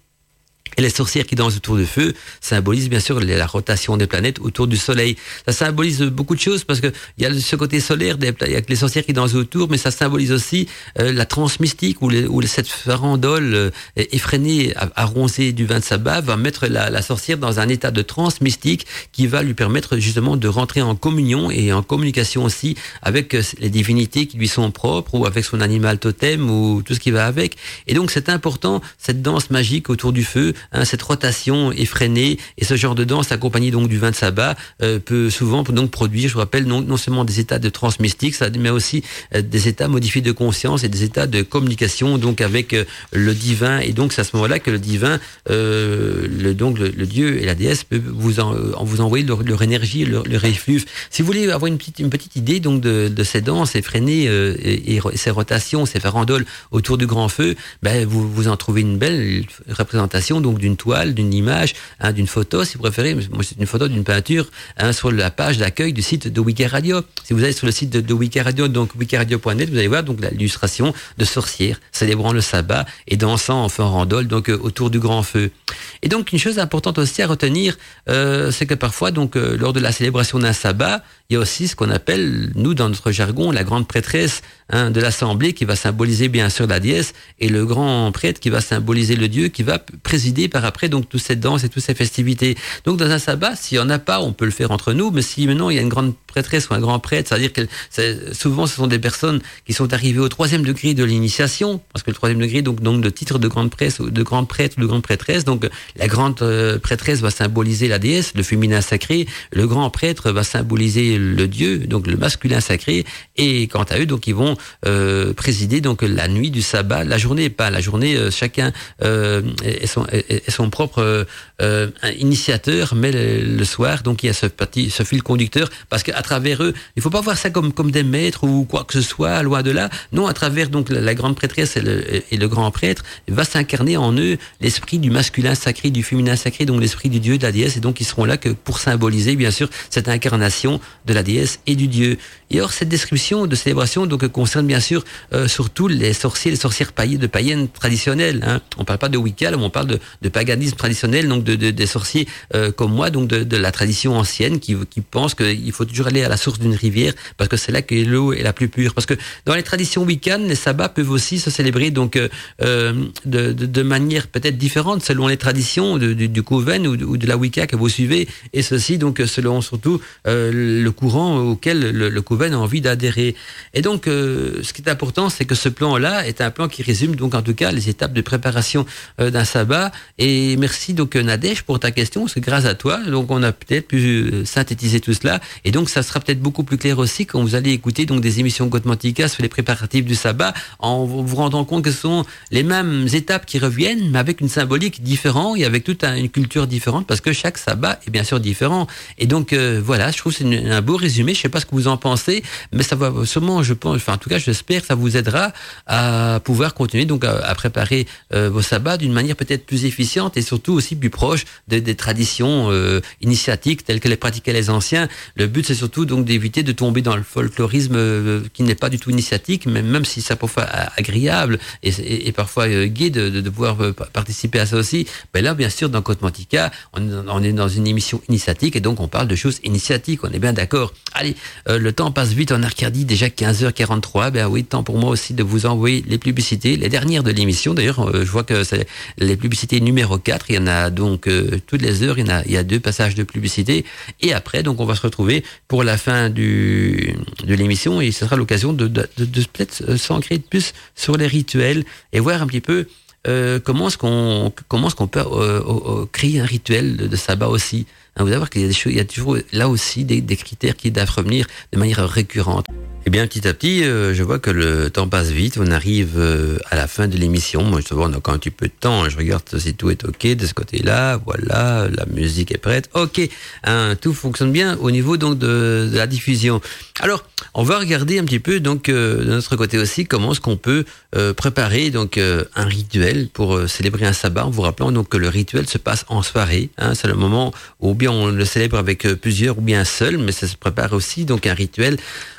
et les sorcières qui dansent autour du feu symbolisent bien sûr la rotation des planètes autour du Soleil. Ça symbolise beaucoup de choses parce que il y a ce côté solaire, des, il y a les sorcières qui dansent autour, mais ça symbolise aussi euh, la transe mystique où, où cette farandole euh, effrénée, arroncée du vin de sabbat va mettre la, la, sorcière dans un état de transe mystique qui va lui permettre justement de rentrer en communion et en communication aussi avec euh, les divinités qui lui sont propres ou avec son animal totem ou tout ce qui va avec. Et donc c'est important cette danse magique autour du feu Hein, cette rotation effrénée et ce genre de danse accompagné donc du vin de sabbat euh, peut souvent donc produire, je vous rappelle, non, non seulement des états de trans mystique, ça, mais aussi euh, des états modifiés de conscience et des états de communication donc avec euh, le divin. Et donc c'est à ce moment-là que le divin, le, donc le, dieu et la déesse peut vous en, vous envoyer leur, énergie, leur, leur, effluve. Si vous voulez avoir une petite, une petite idée donc de, de ces danses effrénées et, et, ces rotations, ces farandoles autour du grand feu, ben vous vous en trouvez une belle représentation donc d'une toile, d'une image, hein, d'une photo, si vous préférez. Moi, c'est une photo d'une peinture hein, sur la page d'accueil du site de Wikiradio. Si vous allez sur le site de, de Wikiradio, donc wikiradio.net, vous allez voir donc l'illustration de sorcières célébrant le sabbat et dansant en farandole donc euh, autour du grand feu. Et donc une chose importante aussi à retenir, euh, c'est que parfois donc euh, lors de la célébration d'un sabbat, il y a aussi ce qu'on appelle, nous, dans notre jargon, la grande prêtresse hein, de l'assemblée qui va symboliser bien sûr la déesse et le grand prêtre qui va symboliser le dieu qui va présider par après donc toutes ces danses et toutes ces festivités. Donc dans un sabbat, s'il n'y en a pas, on peut le faire entre nous, mais si maintenant il y a une grande prêtresse ou un grand prêtre, c'est-à-dire que souvent ce sont des personnes qui sont arrivées au troisième degré de l'initiation, parce que le troisième degré, donc, donc le titre de grande presse, de grand prêtre ou de grande prêtresse, donc la grande euh, prêtresse va symboliser la déesse, le féminin sacré, le grand prêtre va symboliser le dieu, donc le masculin sacré, et quant à eux, donc ils vont euh, présider donc la nuit du sabbat, la journée, pas la journée, euh, chacun euh, est, son, est, son propre initiateur, mais le, soir, donc il y a ce ce fil conducteur, parce qu'à travers eux, il faut pas voir ça comme comme des maîtres ou quoi que ce soit, loin de là. Non, à travers donc la, grande prêtresse et le, grand prêtre va s'incarner en eux l'esprit du masculin sacré, du féminin sacré, donc l'esprit du Dieu, de la déesse, et donc ils seront là que pour symboliser bien sûr cette incarnation de la déesse et du Dieu. Et or cette description de célébration donc concerne bien sûr euh, surtout les sorciers, les sorcières païennes, de païennes traditionnelles. Hein. On parle pas de Wicca, on parle de, de paganisme traditionnel, donc de, de des sorciers euh, comme moi, donc de, de, la tradition ancienne qui, qui pense qu'il faut toujours aller à la source d'une rivière parce que c'est là que l'eau est la plus pure. Parce que dans les traditions wiccanes, les sabbats peuvent aussi se célébrer donc euh, euh de, manière peut-être différente selon les traditions du, du ou de, ou de, la Wicca que vous suivez, et ceci donc selon surtout euh, le courant auquel le, le a envie d'adhérer. Et donc, ce qui est important, c'est que ce plan-là est un plan qui résume donc en tout cas les étapes de préparation d'un sabbat. Et merci donc Nadège pour ta question, que grâce à toi, donc on a peut-être pu synthétiser tout cela. Et donc, ça sera peut-être beaucoup plus clair aussi quand vous allez écouter donc des émissions Gotmantica sur les préparatifs du sabbat, en vous rendant compte que ce sont les mêmes étapes qui reviennent, mais avec une symbolique différente et avec toute une culture différente, parce que chaque sabbat est bien sûr différent. Et donc, voilà, je trouve que c'est un beau résumé. Je sais pas ce que vous en pensez, mais ça va seulement, je pense, enfin en tout cas, j'espère que ça vous aidera à pouvoir continuer donc à, préparer euh, vos sabbats d'une manière peut-être plus efficiente et surtout aussi plus proche de, des traditions euh, initiatiques telles que les pratiquaient les anciens. Le but, c'est surtout donc d'éviter de tomber dans le folklorisme euh, qui n'est pas du tout initiatique, mais même si ça parfois agréable et, parfois euh, gai de, de, pouvoir euh, participer à ça aussi. Ben là, bien sûr, dans Côte Mantica, on, est dans une émission initiatique et donc on parle de choses initiatiques. On est bien d'accord. Allez, le temps passe vite en Arcadie, déjà 15h43. Ben oui, temps pour moi aussi de vous envoyer les publicités, les dernières de l'émission. D'ailleurs, je vois que c'est les publicités numéro 4. Il y en a donc toutes les heures, il y, a, il y a deux passages de publicité. Et après, donc, on va se retrouver pour la fin de l'émission et ce sera l'occasion de, de, de, de peut-être s'ancrer plus sur les rituels et voir un petit peu euh, comment est-ce qu'on comment est-ce qu'on peut euh, euh, créer un rituel de, de sabbat aussi. Hein, vous allez voir qu'il y a toujours là aussi des, critères qui doivent revenir de manière récurrente. Eh bien, petit à petit, euh, je vois que le temps passe vite. On arrive euh, à la fin de l'émission. Moi, je vois, on a encore un petit peu de temps. Je regarde si tout est OK de ce côté-là. Voilà, la musique est prête. OK, hein, tout fonctionne bien au niveau donc de, la diffusion. Alors, on va regarder un petit peu donc euh, de notre côté aussi comment est-ce qu'on peut préparer donc un rituel pour célébrer un sabbat. En vous rappelant donc que le rituel se passe en soirée. Hein, C'est le moment où bien on le célèbre avec euh, plusieurs ou bien seul, mais ça se prépare aussi donc un rituel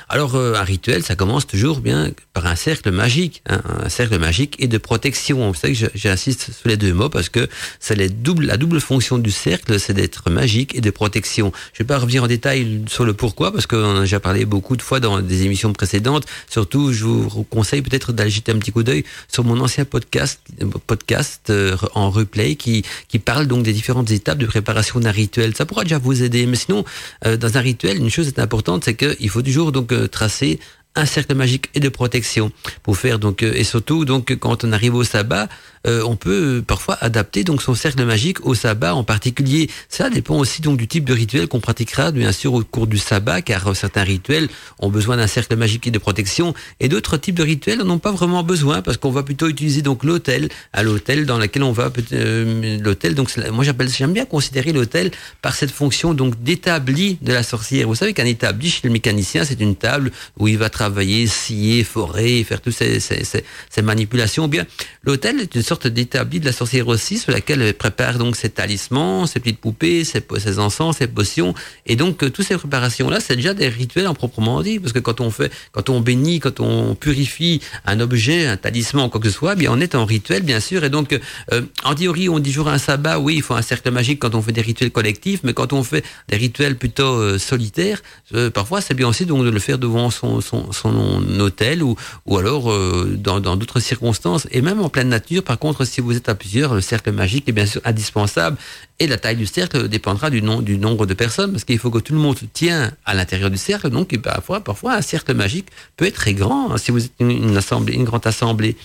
alors, euh, un rituel, ça commence toujours bien par un cercle magique, hein, un cercle magique et de protection. Vous savez que j'insiste sur les deux mots parce que c'est les la double fonction du cercle, c'est d'être magique et de protection. Je vais pas revenir en détail sur le pourquoi parce qu'on a déjà parlé beaucoup de fois dans des émissions précédentes. Surtout, je vous conseille peut-être d'aller jeter un petit coup d'œil sur mon ancien podcast, podcast euh, en replay qui, qui parle donc des différentes étapes de préparation d'un rituel. Ça pourra déjà vous aider. Mais sinon, euh, dans un rituel, une chose est importante, c'est qu'il faut toujours donc tracer un cercle magique et de protection pour faire donc et surtout donc quand on arrive au sabbat euh, on peut parfois adapter donc son cercle magique au sabbat en particulier ça dépend aussi donc du type de rituel qu'on pratiquera bien sûr au cours du sabbat car certains rituels ont besoin d'un cercle magique et de protection et d'autres types de rituels n'ont pas vraiment besoin parce qu'on va plutôt utiliser donc l'hôtel à l'hôtel dans lequel on va euh, l'hôtel donc moi j'appelle j'aime bien considérer l'hôtel par cette fonction donc d'établi de la sorcière vous savez qu'un établi chez le mécanicien c'est une table où il va travailler scier, forer, faire toutes ces, ces, ces, manipulations. Bien, l'hôtel est une sorte d'établi de la sorcière aussi, sur laquelle elle prépare donc ses talismans, ses petites poupées, ses, encens, ses potions. Et donc, euh, toutes ces préparations-là, c'est déjà des rituels en proprement dit, parce que quand on fait, quand on bénit, quand on purifie un objet, un talisman, quoi que ce soit, bien, on est en rituel, bien sûr. Et donc, euh, en théorie, on dit toujours un sabbat, oui, il faut un cercle magique quand on fait des rituels collectifs, mais quand on fait des rituels plutôt euh, solitaires, euh, parfois, c'est bien aussi donc de le faire devant son, son, hôtel ou, ou alors euh, dans d'autres circonstances. Et même en pleine nature, par contre, si vous êtes à plusieurs, le cercle magique est bien sûr indispensable. Et la taille du cercle dépendra du, nom, du nombre de personnes, parce qu'il faut que tout le monde tient à l'intérieur du cercle. Donc, parfois, parfois, un cercle magique peut être très grand si vous êtes une, assemblée, une grande assemblée.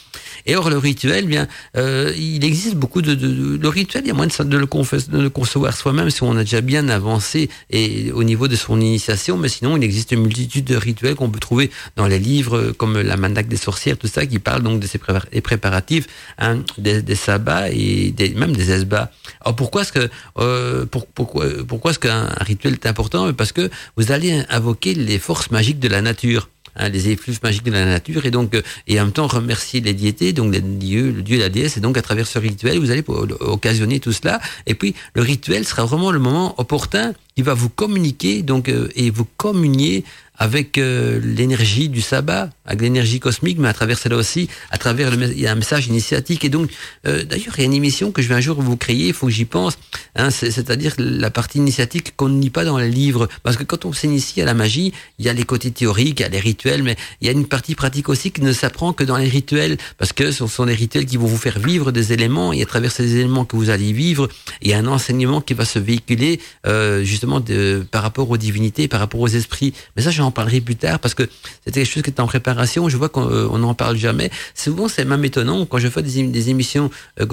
Et or, le rituel, bien, euh, il existe beaucoup de, de, de, Le rituel, il y a moyen de, de, le, de le concevoir soi-même si on a déjà bien avancé et au niveau de son initiation, mais sinon, il existe une multitude de rituels qu'on peut trouver dans les livres comme la Mandac des sorcières, tout ça, qui parle donc de ces préparatifs hein, des, des sabbats et des, même des esbats. Alors pourquoi est-ce que euh, pour, pourquoi pourquoi est-ce qu'un rituel est important? Parce que vous allez invoquer les forces magiques de la nature. Hein, les effluves magiques de la nature et donc euh, et en même temps remercier les diétés donc les dieux le dieu et la déesse et donc à travers ce rituel vous allez occasionner tout cela. Et puis le rituel sera vraiment le moment opportun qui va vous communiquer donc euh, et vous communier avec euh, l'énergie du sabbat, avec l'énergie cosmique, mais à travers cela aussi, à travers il y a un message initiatique. Et donc, euh, d'ailleurs, il y a une émission que je vais un jour vous créer, il faut que j'y pense, hein, c'est-à-dire la partie initiatique qu'on ne lit pas dans les livres. Parce que quand on s'initie à la magie, il y a les côtés théoriques, il y a les rituels, mais il y a une partie pratique aussi qui ne s'apprend que dans les rituels, parce que ce sont des rituels qui vont vous faire vivre des éléments, et à travers ces éléments que vous allez vivre, il y a un enseignement qui va se véhiculer euh, justement de, par rapport aux divinités, par rapport aux esprits. Mais ça, parlerai plus tard parce que c'était quelque chose qui est en préparation. Je vois qu'on n'en parle jamais. Souvent, c'est même étonnant quand je fais des, des émissions euh,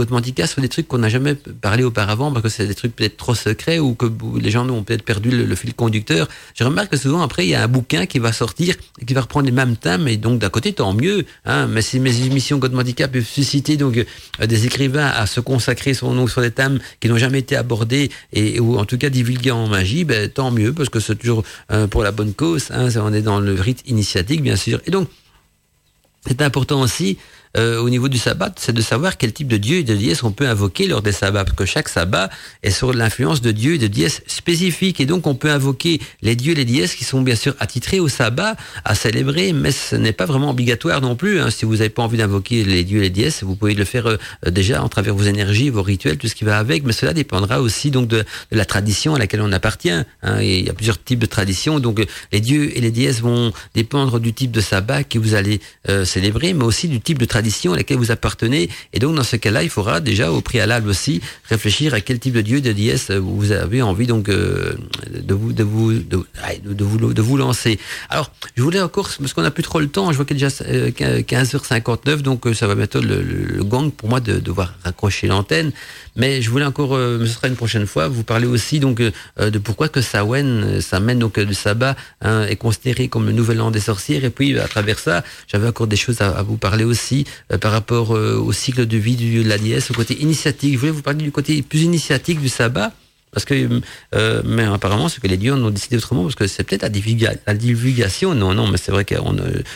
sur des trucs qu'on n'a jamais parlé auparavant parce que c'est des trucs peut-être trop secrets ou que les gens ont peut-être perdu le, fil conducteur. Je remarque que souvent après, il y a un bouquin qui va sortir et qui va reprendre les mêmes thèmes et donc d'un côté, tant mieux. Hein, mais si mes émissions Godmantica peuvent susciter donc euh, des écrivains à se consacrer sur des thèmes qui n'ont jamais été abordés et ou en tout cas divulgués en magie, ben, tant mieux parce que c'est toujours euh, pour la bonne cause. Hein, on est dans le rite initiatique, bien sûr. Et donc, c'est important aussi euh, au niveau du sabbat, c'est de savoir quel type de dieu et de déesse on peut invoquer lors des sabbats, parce que chaque sabbat est sur l'influence de dieux et de déesses spécifiques, et donc on peut invoquer les dieux et les déesses qui sont bien sûr attitrés au sabbat, à célébrer, mais ce n'est pas vraiment obligatoire non plus. Hein. Si vous n'avez pas envie d'invoquer les dieux et les déesses, vous pouvez le faire euh, déjà en travers vos énergies, vos rituels, tout ce qui va avec, mais cela dépendra aussi donc de, la tradition à laquelle on appartient. Hein. il y a plusieurs types de traditions, donc les dieux et les déesses vont dépendre du type de sabbat que vous allez euh, célébrer, mais aussi du type de tradition tradition à laquelle vous appartenez. Et donc, dans ce cas-là, il faudra déjà, au préalable aussi, réfléchir à quel type de dieu, de déesse vous avez envie donc euh, de vous de vous de, vous de vous lancer. Alors, je voulais encore parce qu'on n'a plus trop le temps. Je vois qu'il est déjà 15h59, euh, donc euh, ça va bientôt le, gang pour moi de devoir raccrocher l'antenne. Mais je voulais encore, ce sera une prochaine fois, vous parler aussi donc de pourquoi que Sawen, ça mène donc le sabbat hein, est considéré comme le nouvel an des sorcières. Et puis à travers ça, j'avais encore des choses à, vous parler aussi euh, par rapport euh, au cycle de vie de la déesse, au côté initiatique. Je voulais vous parler du côté plus initiatique du sabbat. Parce que, euh, mais apparemment, ce que les dieux ont décidé autrement, parce que c'est peut-être la, la, divulgation. Non, non, mais c'est vrai que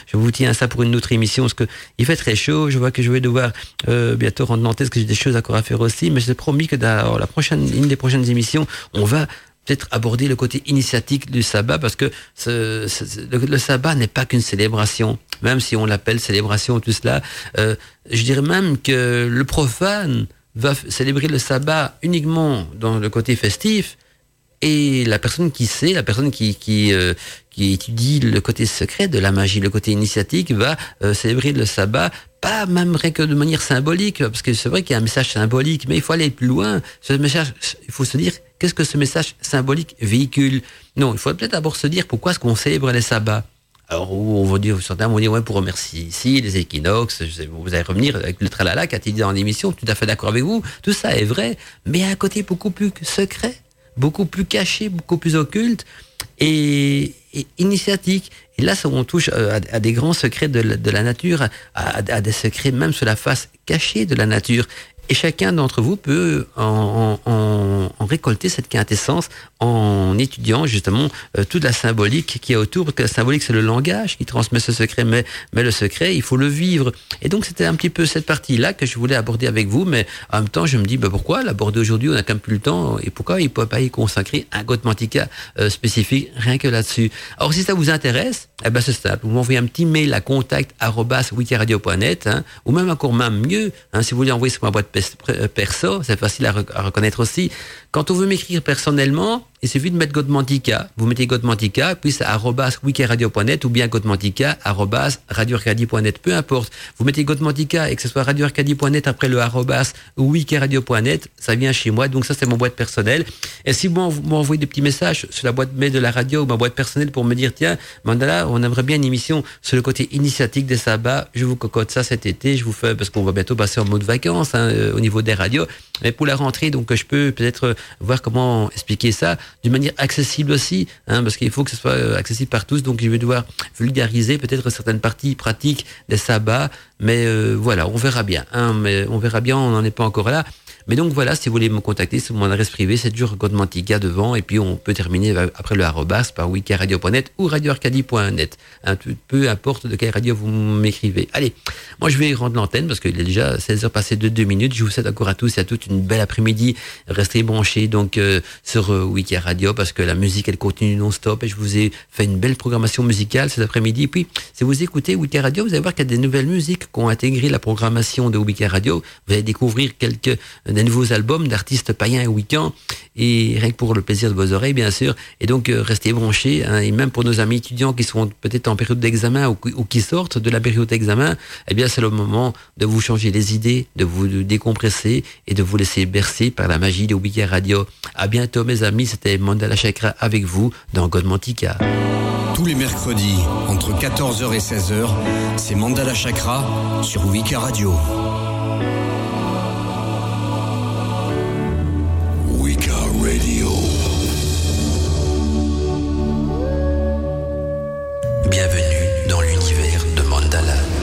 je vous tiens à ça pour une autre émission, parce que il fait très chaud. Je vois que je vais devoir bientôt rendre Nantes, parce que j'ai des choses encore à faire aussi. Mais j'ai promis que dans la prochaine, une des prochaines émissions, on va peut-être aborder le côté initiatique du sabbat parce que ce, le, sabbat n'est pas qu'une célébration, même si on l'appelle célébration tout cela. Euh, je dirais même que le profane va célébrer le sabbat uniquement dans le côté festif et la personne qui sait, la personne qui qui, euh, qui étudie le côté secret de la magie, le côté initiatique, va euh, célébrer le sabbat pas même rien que de manière symbolique, parce que c'est vrai qu'il y a un message symbolique, mais il faut aller plus loin. Ce message, il faut se dire Qu'est-ce que ce message symbolique véhicule? Non, il faut peut-être d'abord se dire pourquoi est-ce qu'on célèbre les sabbats alors, on va dire, certains vont dire, ouais, pour remercier ici, les équinoxes, vous allez revenir avec le tralala qu'a dit dans l'émission, tout à fait d'accord avec vous, tout ça est vrai, mais il y a un côté beaucoup plus secret, beaucoup plus caché, beaucoup plus occulte et, initiatique. Et là, on touche euh, à, des grands secrets de la, nature, à, des secrets même sur la face cachée de la nature. Et chacun d'entre vous peut en, en, en, récolter cette quintessence en étudiant justement euh, toute la symbolique qui est autour. Parce que la symbolique, c'est le langage qui transmet ce secret, mais, mais le secret, il faut le vivre. Et donc, c'était un petit peu cette partie-là que je voulais aborder avec vous, mais en même temps, je me dis, bah, pourquoi l'aborder aujourd'hui? On n'a quand même plus le temps, et pourquoi il ne peut pas y consacrer un Gotmantica euh, spécifique, rien que là-dessus? Alors, si ça vous intéresse, eh ben, c'est simple. Vous m'envoyez un petit mail à contact.wikiradio.net, hein, ou même encore même mieux, hein, si vous voulez envoyer sur ma boîte perso, c'est facile à, reconnaître aussi. Quand on veut m'écrire personnellement, il suffit de mettre Godmantica. Vous mettez Godmantica, puis c'est arrobas wikiradio.net ou bien Godmantica, radioarcadie.net, peu importe. Vous mettez Godmantica et que ce soit radioarcadie.net après le arrobas wikiradio.net, ça vient chez moi. Donc ça, c'est mon boîte personnelle. Et si vous m'envoyez des petits messages sur la boîte mail de la radio ou ma boîte personnelle pour me dire, tiens, Mandala, on aimerait bien une émission sur le côté initiatique des sabbats, je vous cocotte ça cet été, je vous fais, parce qu'on va bientôt passer en mode vacances hein, euh, au niveau des radios. Mais pour la rentrée, donc je peux peut-être voir comment expliquer ça d'une manière accessible aussi, hein, parce qu'il faut que ce soit euh, accessible par tous. Donc je vais devoir vulgariser peut-être certaines parties pratiques des sabbats, mais euh, voilà, on verra bien. Hein, mais on verra bien, on n'en est pas encore là. Mais donc voilà, si vous voulez me contacter, c'est mon adresse privée, c'est dur Godmantica devant, et puis on peut terminer après le arrobas par wikiradio.net ou radioarcadie.net. Peu importe de quelle radio vous m'écrivez. Allez, moi je vais rendre l'antenne parce qu'il est déjà 16h passées de 2 minutes. Je vous souhaite encore à tous et à toutes une belle après-midi. Restez branchés donc euh, sur euh, Radio parce que la musique elle continue non-stop et je vous ai fait une belle programmation musicale cet après-midi. Et puis, si vous écoutez Wiki Radio, vous allez voir qu'il y a des nouvelles musiques qui ont intégré la programmation de Wiki Radio. Vous allez découvrir quelques des nouveaux albums d'artistes païens et week-ends, et rien que pour le plaisir de vos oreilles, bien sûr. Et donc, euh, restez branchés, hein, et même pour nos amis étudiants qui sont peut-être en période d'examen ou, qui sortent de la période d'examen, eh bien, c'est le moment de vous changer les idées, de vous décompresser et de vous laisser bercer par la magie de Weekend Radio. À bientôt, mes amis. C'était Mandala Chakra avec vous dans Godmantica. Tous les mercredis, entre 14h et 16h, c'est Mandala Chakra sur Wika Radio. wake up.